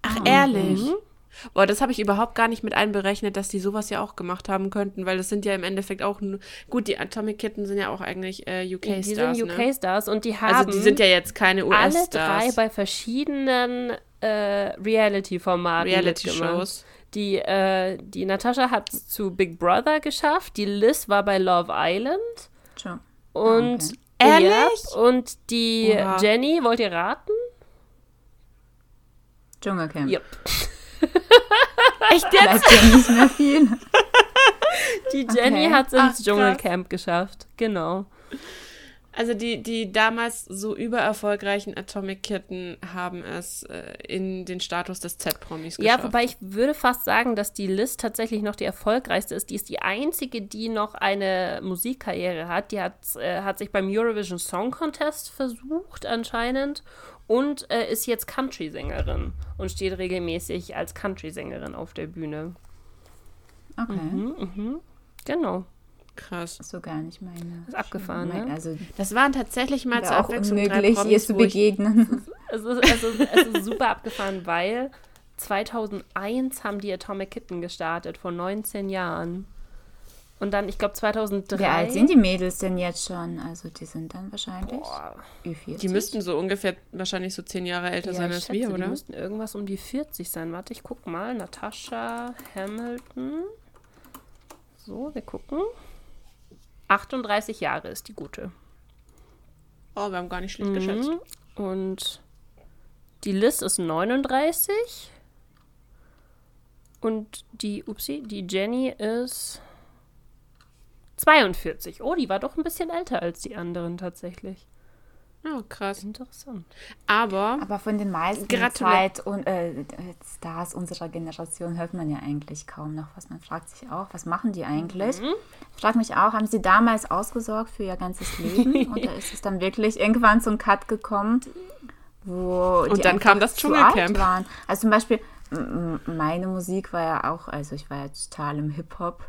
Ach, ehrlich? Boah, das habe ich überhaupt gar nicht mit einberechnet, dass die sowas ja auch gemacht haben könnten, weil das sind ja im Endeffekt auch nur. Gut, die Atomic Kitten sind ja auch eigentlich äh, UK-Stars. die sind ne? UK-Stars und die haben Also die sind ja jetzt keine alle drei US-Stars. bei verschiedenen äh, Reality-Formaten. Reality-Shows. Die, äh, die Natascha hat es zu Big Brother geschafft, die Liz war bei Love Island Schon. Und okay. Ehrlich? Ja. Und die Oha. Jenny, wollt ihr raten? Dschungelcamp. Yep. [laughs] Echt jetzt? Bleibt ja nicht mehr viel. [laughs] Die Jenny okay. hat es ins Dschungelcamp geschafft. Genau. Also die, die damals so übererfolgreichen Atomic Kitten haben es äh, in den Status des Z-Promis geschafft. Ja, wobei ich würde fast sagen, dass die Liz tatsächlich noch die erfolgreichste ist. Die ist die einzige, die noch eine Musikkarriere hat. Die hat, äh, hat sich beim Eurovision Song Contest versucht anscheinend und äh, ist jetzt Country-Sängerin und steht regelmäßig als Country-Sängerin auf der Bühne. Okay. Mhm, mhm. Genau. Krass. So gar nicht meine. Das ist abgefahren, ne? Also, das waren tatsächlich mal zur Abwechslung unmöglich, Promis, ihr zu begegnen. Es ist, es, ist, es ist super abgefahren, weil 2001 haben die Atomic Kitten gestartet, vor 19 Jahren. Und dann, ich glaube, 2003. Wie alt sind die Mädels denn jetzt schon? Also, die sind dann wahrscheinlich Ü40. Die müssten so ungefähr wahrscheinlich so 10 Jahre älter ja, sein als schätze, wir, oder? Die müssten irgendwas um die 40 sein. Warte, ich guck mal. Natascha Hamilton. So, wir gucken. 38 Jahre ist die gute. Oh, wir haben gar nicht schlecht mhm. geschätzt. Und die Liz ist 39. Und die, upsie, die Jenny ist 42. Oh, die war doch ein bisschen älter als die anderen tatsächlich. Oh, krass. Interessant. Aber, aber von den meisten Zeit und äh, Stars unserer Generation hört man ja eigentlich kaum noch was. Man fragt sich auch, was machen die eigentlich? Mhm. Ich frage mich auch, haben sie damals ausgesorgt für ihr ganzes Leben? [laughs] oder ist es dann wirklich irgendwann zum Cut gekommen, wo und dann kam das Dschungelcamp. waren? Also zum Beispiel, meine Musik war ja auch, also ich war ja total im Hip-Hop.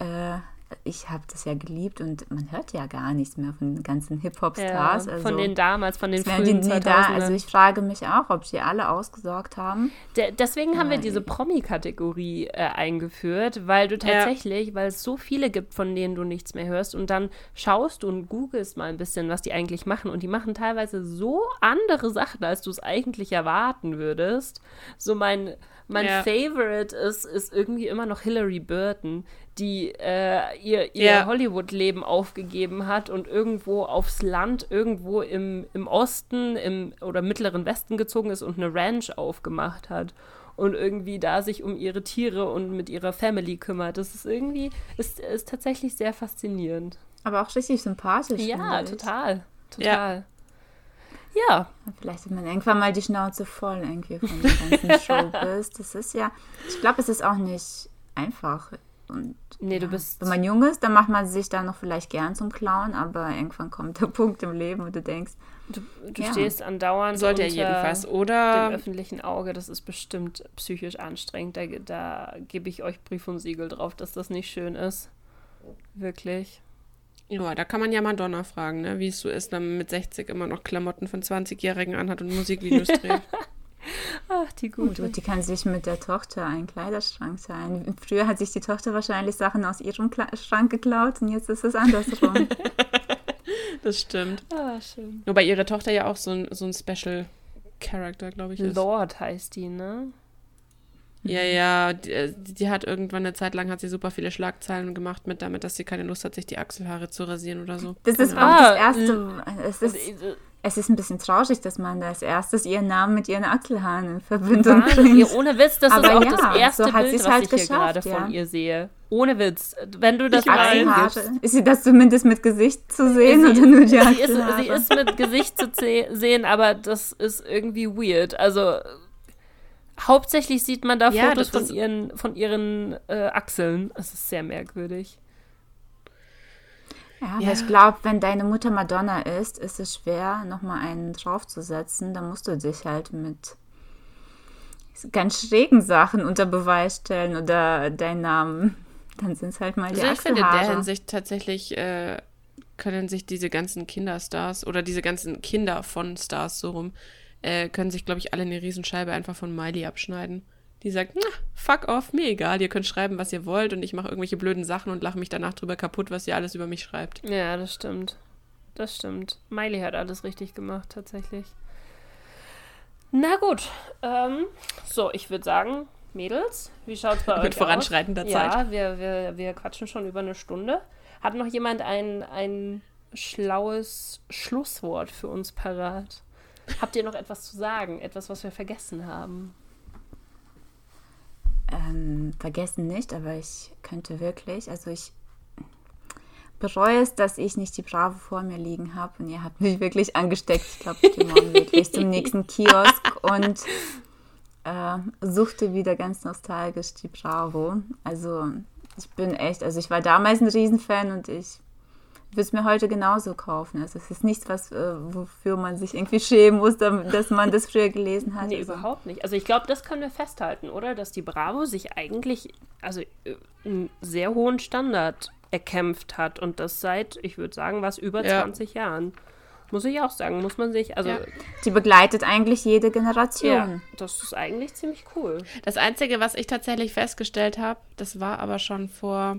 Äh, ich habe das ja geliebt und man hört ja gar nichts mehr von den ganzen Hip-Hop-Stars. Ja, also, von den damals, von den frühen die nie da. Also ich frage mich auch, ob sie alle ausgesorgt haben. De deswegen haben wir diese Promi-Kategorie äh, eingeführt, weil du tatsächlich, ja. weil es so viele gibt, von denen du nichts mehr hörst und dann schaust du und googelst mal ein bisschen, was die eigentlich machen und die machen teilweise so andere Sachen, als du es eigentlich erwarten würdest. So mein mein ja. Favorite ist, ist irgendwie immer noch Hilary Burton, die äh, ihr, ihr ja. Hollywood-Leben aufgegeben hat und irgendwo aufs Land, irgendwo im, im Osten im, oder mittleren Westen gezogen ist und eine Ranch aufgemacht hat und irgendwie da sich um ihre Tiere und mit ihrer Family kümmert. Das ist irgendwie, ist, ist tatsächlich sehr faszinierend. Aber auch richtig sympathisch. Ja, total. Total. Ja. Ja. Vielleicht hat man irgendwann mal die Schnauze voll irgendwie von dem ganzen [laughs] Showbiz. Das ist ja, ich glaube, es ist auch nicht einfach. Und, nee, ja, du bist. Wenn man jung ist, dann macht man sich da noch vielleicht gern zum Clown, aber irgendwann kommt der [laughs] Punkt im Leben, wo du denkst. Du, du ja. stehst andauernd Sollte unter jedenfalls. Oder dem öffentlichen Auge. Das ist bestimmt psychisch anstrengend. Da, da gebe ich euch Brief und Siegel drauf, dass das nicht schön ist. Wirklich. Ja, da kann man ja Madonna fragen, ne? wie es so ist, wenn man mit 60 immer noch Klamotten von 20-Jährigen anhat und Musikvideos [laughs] dreht. Ach, die gute. Gut, die kann sich mit der Tochter einen Kleiderschrank teilen. Früher hat sich die Tochter wahrscheinlich Sachen aus ihrem Schrank geklaut und jetzt ist es andersrum. [laughs] das stimmt. Ah, schön. Wobei ihre Tochter ja auch so ein, so ein Special Character, glaube ich, ist. Lord heißt die, ne? Ja, ja, die, äh, die, hat irgendwann eine Zeit lang hat sie super viele Schlagzeilen gemacht mit damit, dass sie keine Lust hat, sich die Achselhaare zu rasieren oder so. Das ist auch ah, das erste. Es ist, es ist ein bisschen traurig, dass man als erstes ihren Namen mit ihren Achselhaaren in Verbindung bringt. Ja, ohne Witz, das Aber ist auch ja, das erste so Bild, was halt ich hier gerade ja. von ihr sehe. Ohne Witz. Wenn du das mal eingibst. Ist sie das zumindest mit Gesicht zu sehen sie, oder nur die sie ist, sie ist mit Gesicht zu sehen, aber das ist irgendwie weird. Also Hauptsächlich sieht man da ja, Fotos von ihren, von ihren äh, Achseln. Es ist sehr merkwürdig. Ja, aber ja. ich glaube, wenn deine Mutter Madonna ist, ist es schwer, nochmal einen draufzusetzen. Da musst du dich halt mit ganz schrägen Sachen unter Beweis stellen oder deinen Namen. Dann sind es halt mal die also Ich finde, in der Hinsicht tatsächlich äh, können sich diese ganzen Kinderstars oder diese ganzen Kinder von Stars so rum äh, können sich, glaube ich, alle eine Riesenscheibe einfach von Miley abschneiden. Die sagt, na, fuck off, mir egal, ihr könnt schreiben, was ihr wollt und ich mache irgendwelche blöden Sachen und lache mich danach drüber kaputt, was ihr alles über mich schreibt. Ja, das stimmt. Das stimmt. Miley hat alles richtig gemacht, tatsächlich. Na gut. Ähm, so, ich würde sagen, Mädels, wie schaut's bei Mit euch Mit voranschreitender aus? Zeit. Ja, wir, wir, wir quatschen schon über eine Stunde. Hat noch jemand ein, ein schlaues Schlusswort für uns parat. Habt ihr noch etwas zu sagen? Etwas, was wir vergessen haben? Ähm, vergessen nicht, aber ich könnte wirklich, also ich bereue es, dass ich nicht die Bravo vor mir liegen habe und ihr habt mich wirklich angesteckt. Ich glaube, ich gehe morgen wirklich zum nächsten Kiosk und äh, suchte wieder ganz nostalgisch die Bravo. Also ich bin echt, also ich war damals ein Riesenfan und ich würde es mir heute genauso kaufen. Also es ist nichts, was, äh, wofür man sich irgendwie schämen muss, dass man das früher gelesen hat. Nee, also. überhaupt nicht. Also ich glaube, das können wir festhalten, oder? Dass die Bravo sich eigentlich, also äh, einen sehr hohen Standard erkämpft hat und das seit, ich würde sagen, was über ja. 20 Jahren. Muss ich auch sagen, muss man sich, also. Ja. Die begleitet eigentlich jede Generation. Ja, das ist eigentlich ziemlich cool. Das Einzige, was ich tatsächlich festgestellt habe, das war aber schon vor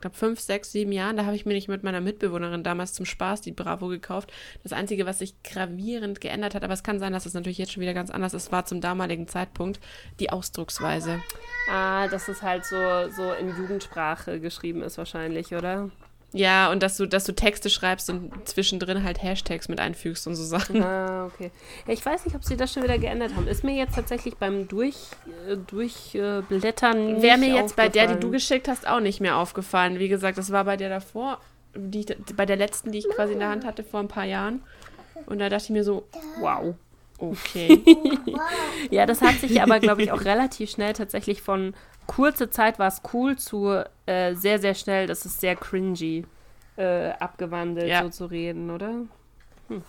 ich glaube, fünf, sechs, sieben Jahren, da habe ich mir nicht mit meiner Mitbewohnerin damals zum Spaß die Bravo gekauft. Das Einzige, was sich gravierend geändert hat, aber es kann sein, dass es natürlich jetzt schon wieder ganz anders ist, war zum damaligen Zeitpunkt die Ausdrucksweise. Ah, dass es halt so, so in Jugendsprache geschrieben ist wahrscheinlich, oder? Ja, und dass du, dass du Texte schreibst und zwischendrin halt Hashtags mit einfügst und so Sachen. Ah, okay. Ja, ich weiß nicht, ob sie das schon wieder geändert haben. Ist mir jetzt tatsächlich beim Durch, äh, Durchblättern äh, Wäre mir jetzt bei der, die du geschickt hast, auch nicht mehr aufgefallen. Wie gesagt, das war bei der davor, die, bei der letzten, die ich quasi in der Hand hatte vor ein paar Jahren. Und da dachte ich mir so, wow. Okay. [laughs] [laughs] ja, das hat sich aber, glaube ich, auch relativ schnell tatsächlich von kurze Zeit war es cool zu äh, sehr, sehr schnell, das ist sehr cringy äh, abgewandelt, ja. so zu reden, oder? Hm.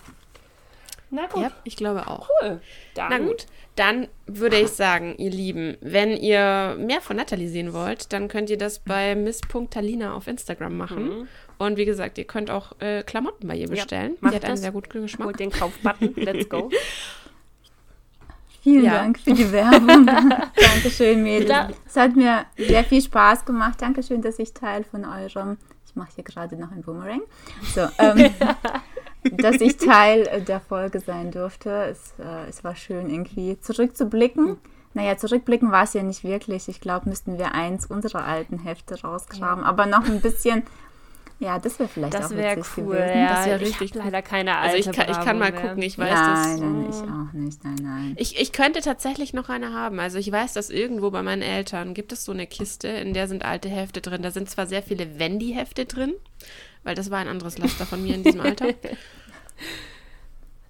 Na gut. Ja, ich glaube auch. Cool. Dann. Na gut, dann würde ich sagen, ihr Lieben, wenn ihr mehr von Natalie sehen wollt, dann könnt ihr das bei miss.talina auf Instagram machen. Mhm. Und wie gesagt, ihr könnt auch äh, Klamotten bei ihr bestellen. Ja, Die hat einen sehr guten Geschmack. Holt den Kaufbutton. Let's go. [laughs] Vielen ja. Dank für die Werbung. [laughs] Dankeschön, Mädels. Es hat mir sehr viel Spaß gemacht. Dankeschön, dass ich Teil von eurem, ich mache hier gerade noch ein Boomerang, so, ähm, [laughs] dass ich Teil der Folge sein durfte. Es, äh, es war schön, irgendwie zurückzublicken. Naja, zurückblicken war es ja nicht wirklich. Ich glaube, müssten wir eins unserer alten Hefte rausgraben. Ja. Aber noch ein bisschen ja, das wäre vielleicht das wär auch witzig cool, gewesen. Ja, das wäre richtig cool. leider keine alte Also ich kann, ich kann mal mehr. gucken, ich weiß nein, das. Nein, ich auch nicht, nein, nein. Ich, ich könnte tatsächlich noch eine haben. Also ich weiß, dass irgendwo bei meinen Eltern gibt es so eine Kiste, in der sind alte Hefte drin. Da sind zwar sehr viele Wendy-Hefte drin, weil das war ein anderes Laster von mir in diesem Alter. [laughs]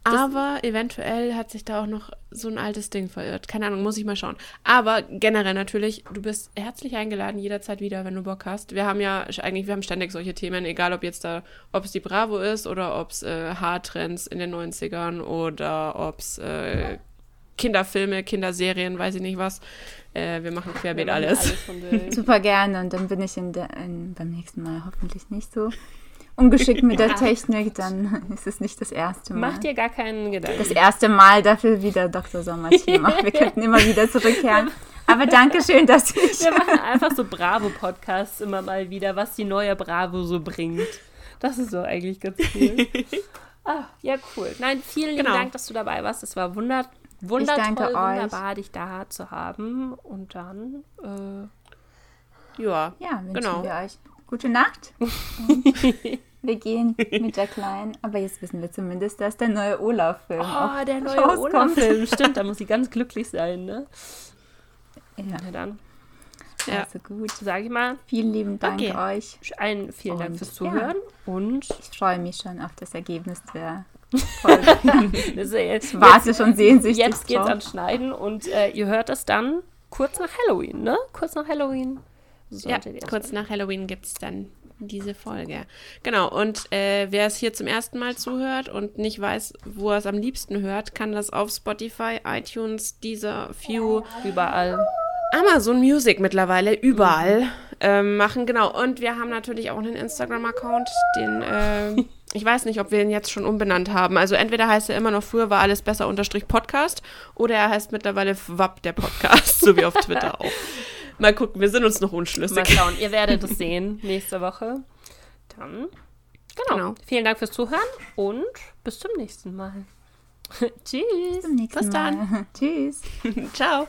Aber eventuell hat sich da auch noch so ein altes Ding verirrt. Keine Ahnung, muss ich mal schauen. Aber generell natürlich, du bist herzlich eingeladen, jederzeit wieder, wenn du Bock hast. Wir haben ja eigentlich, wir haben ständig solche Themen, egal ob jetzt da, ob es die Bravo ist oder ob es äh, Haartrends in den 90ern oder ob es äh, Kinderfilme, Kinderserien, weiß ich nicht was. Äh, wir machen querbeet wir alles. alles Super gerne und dann bin ich in der, in, beim nächsten Mal hoffentlich nicht so ungeschickt mit der Technik, dann [laughs] ist es nicht das erste Mal. Mach dir gar keinen Gedanken. Das erste Mal dafür wieder Dr. Sommer-Team. Wir [laughs] könnten immer wieder zurückkehren. Aber danke schön, dass ich. Wir machen einfach so Bravo-Podcasts immer mal wieder, was die neue Bravo so bringt. Das ist so eigentlich ganz cool. [laughs] Ah, ja, cool. Nein, vielen genau. lieben Dank, dass du dabei warst. Es war wunder, wundertoll, wunderbar, dich da zu haben. Und dann, äh, ja, ja wünschen genau. wir euch gute Nacht. Wir gehen mit der Kleinen. Aber jetzt wissen wir zumindest, dass der neue Olaf-Film Oh, der neue Olaf-Film. [laughs] Stimmt, da muss sie ganz glücklich sein, ne? Ja. Na dann. Ja. Also gut. Sag ich mal. Vielen lieben Dank okay. euch. Ein vielen Dank fürs Zuhören. Ja. Und ich freue mich schon auf das Ergebnis der [laughs] Folge. das jetzt, warte jetzt, schon sehnsüchtig. Jetzt geht's ans Schneiden und äh, ihr hört es dann kurz nach Halloween, ne? Kurz nach Halloween ja, kurz nach Halloween gibt es dann diese Folge. Genau, und äh, wer es hier zum ersten Mal zuhört und nicht weiß, wo er es am liebsten hört, kann das auf Spotify, iTunes, Deezer, View, überall. Amazon Music mittlerweile, überall mhm. ähm, machen. Genau, und wir haben natürlich auch einen Instagram-Account, den... Äh, ich weiß nicht, ob wir ihn jetzt schon umbenannt haben. Also entweder heißt er immer noch früher war alles besser unterstrich Podcast oder er heißt mittlerweile FWAP der Podcast, so wie auf Twitter auch. Mal gucken, wir sind uns noch unschlüssig. Mal schauen, ihr werdet es sehen nächste Woche. Dann, genau. genau. Vielen Dank fürs Zuhören und bis zum nächsten Mal. [laughs] Tschüss. Bis zum nächsten bis dann. Mal. [laughs] Tschüss. [laughs] Ciao.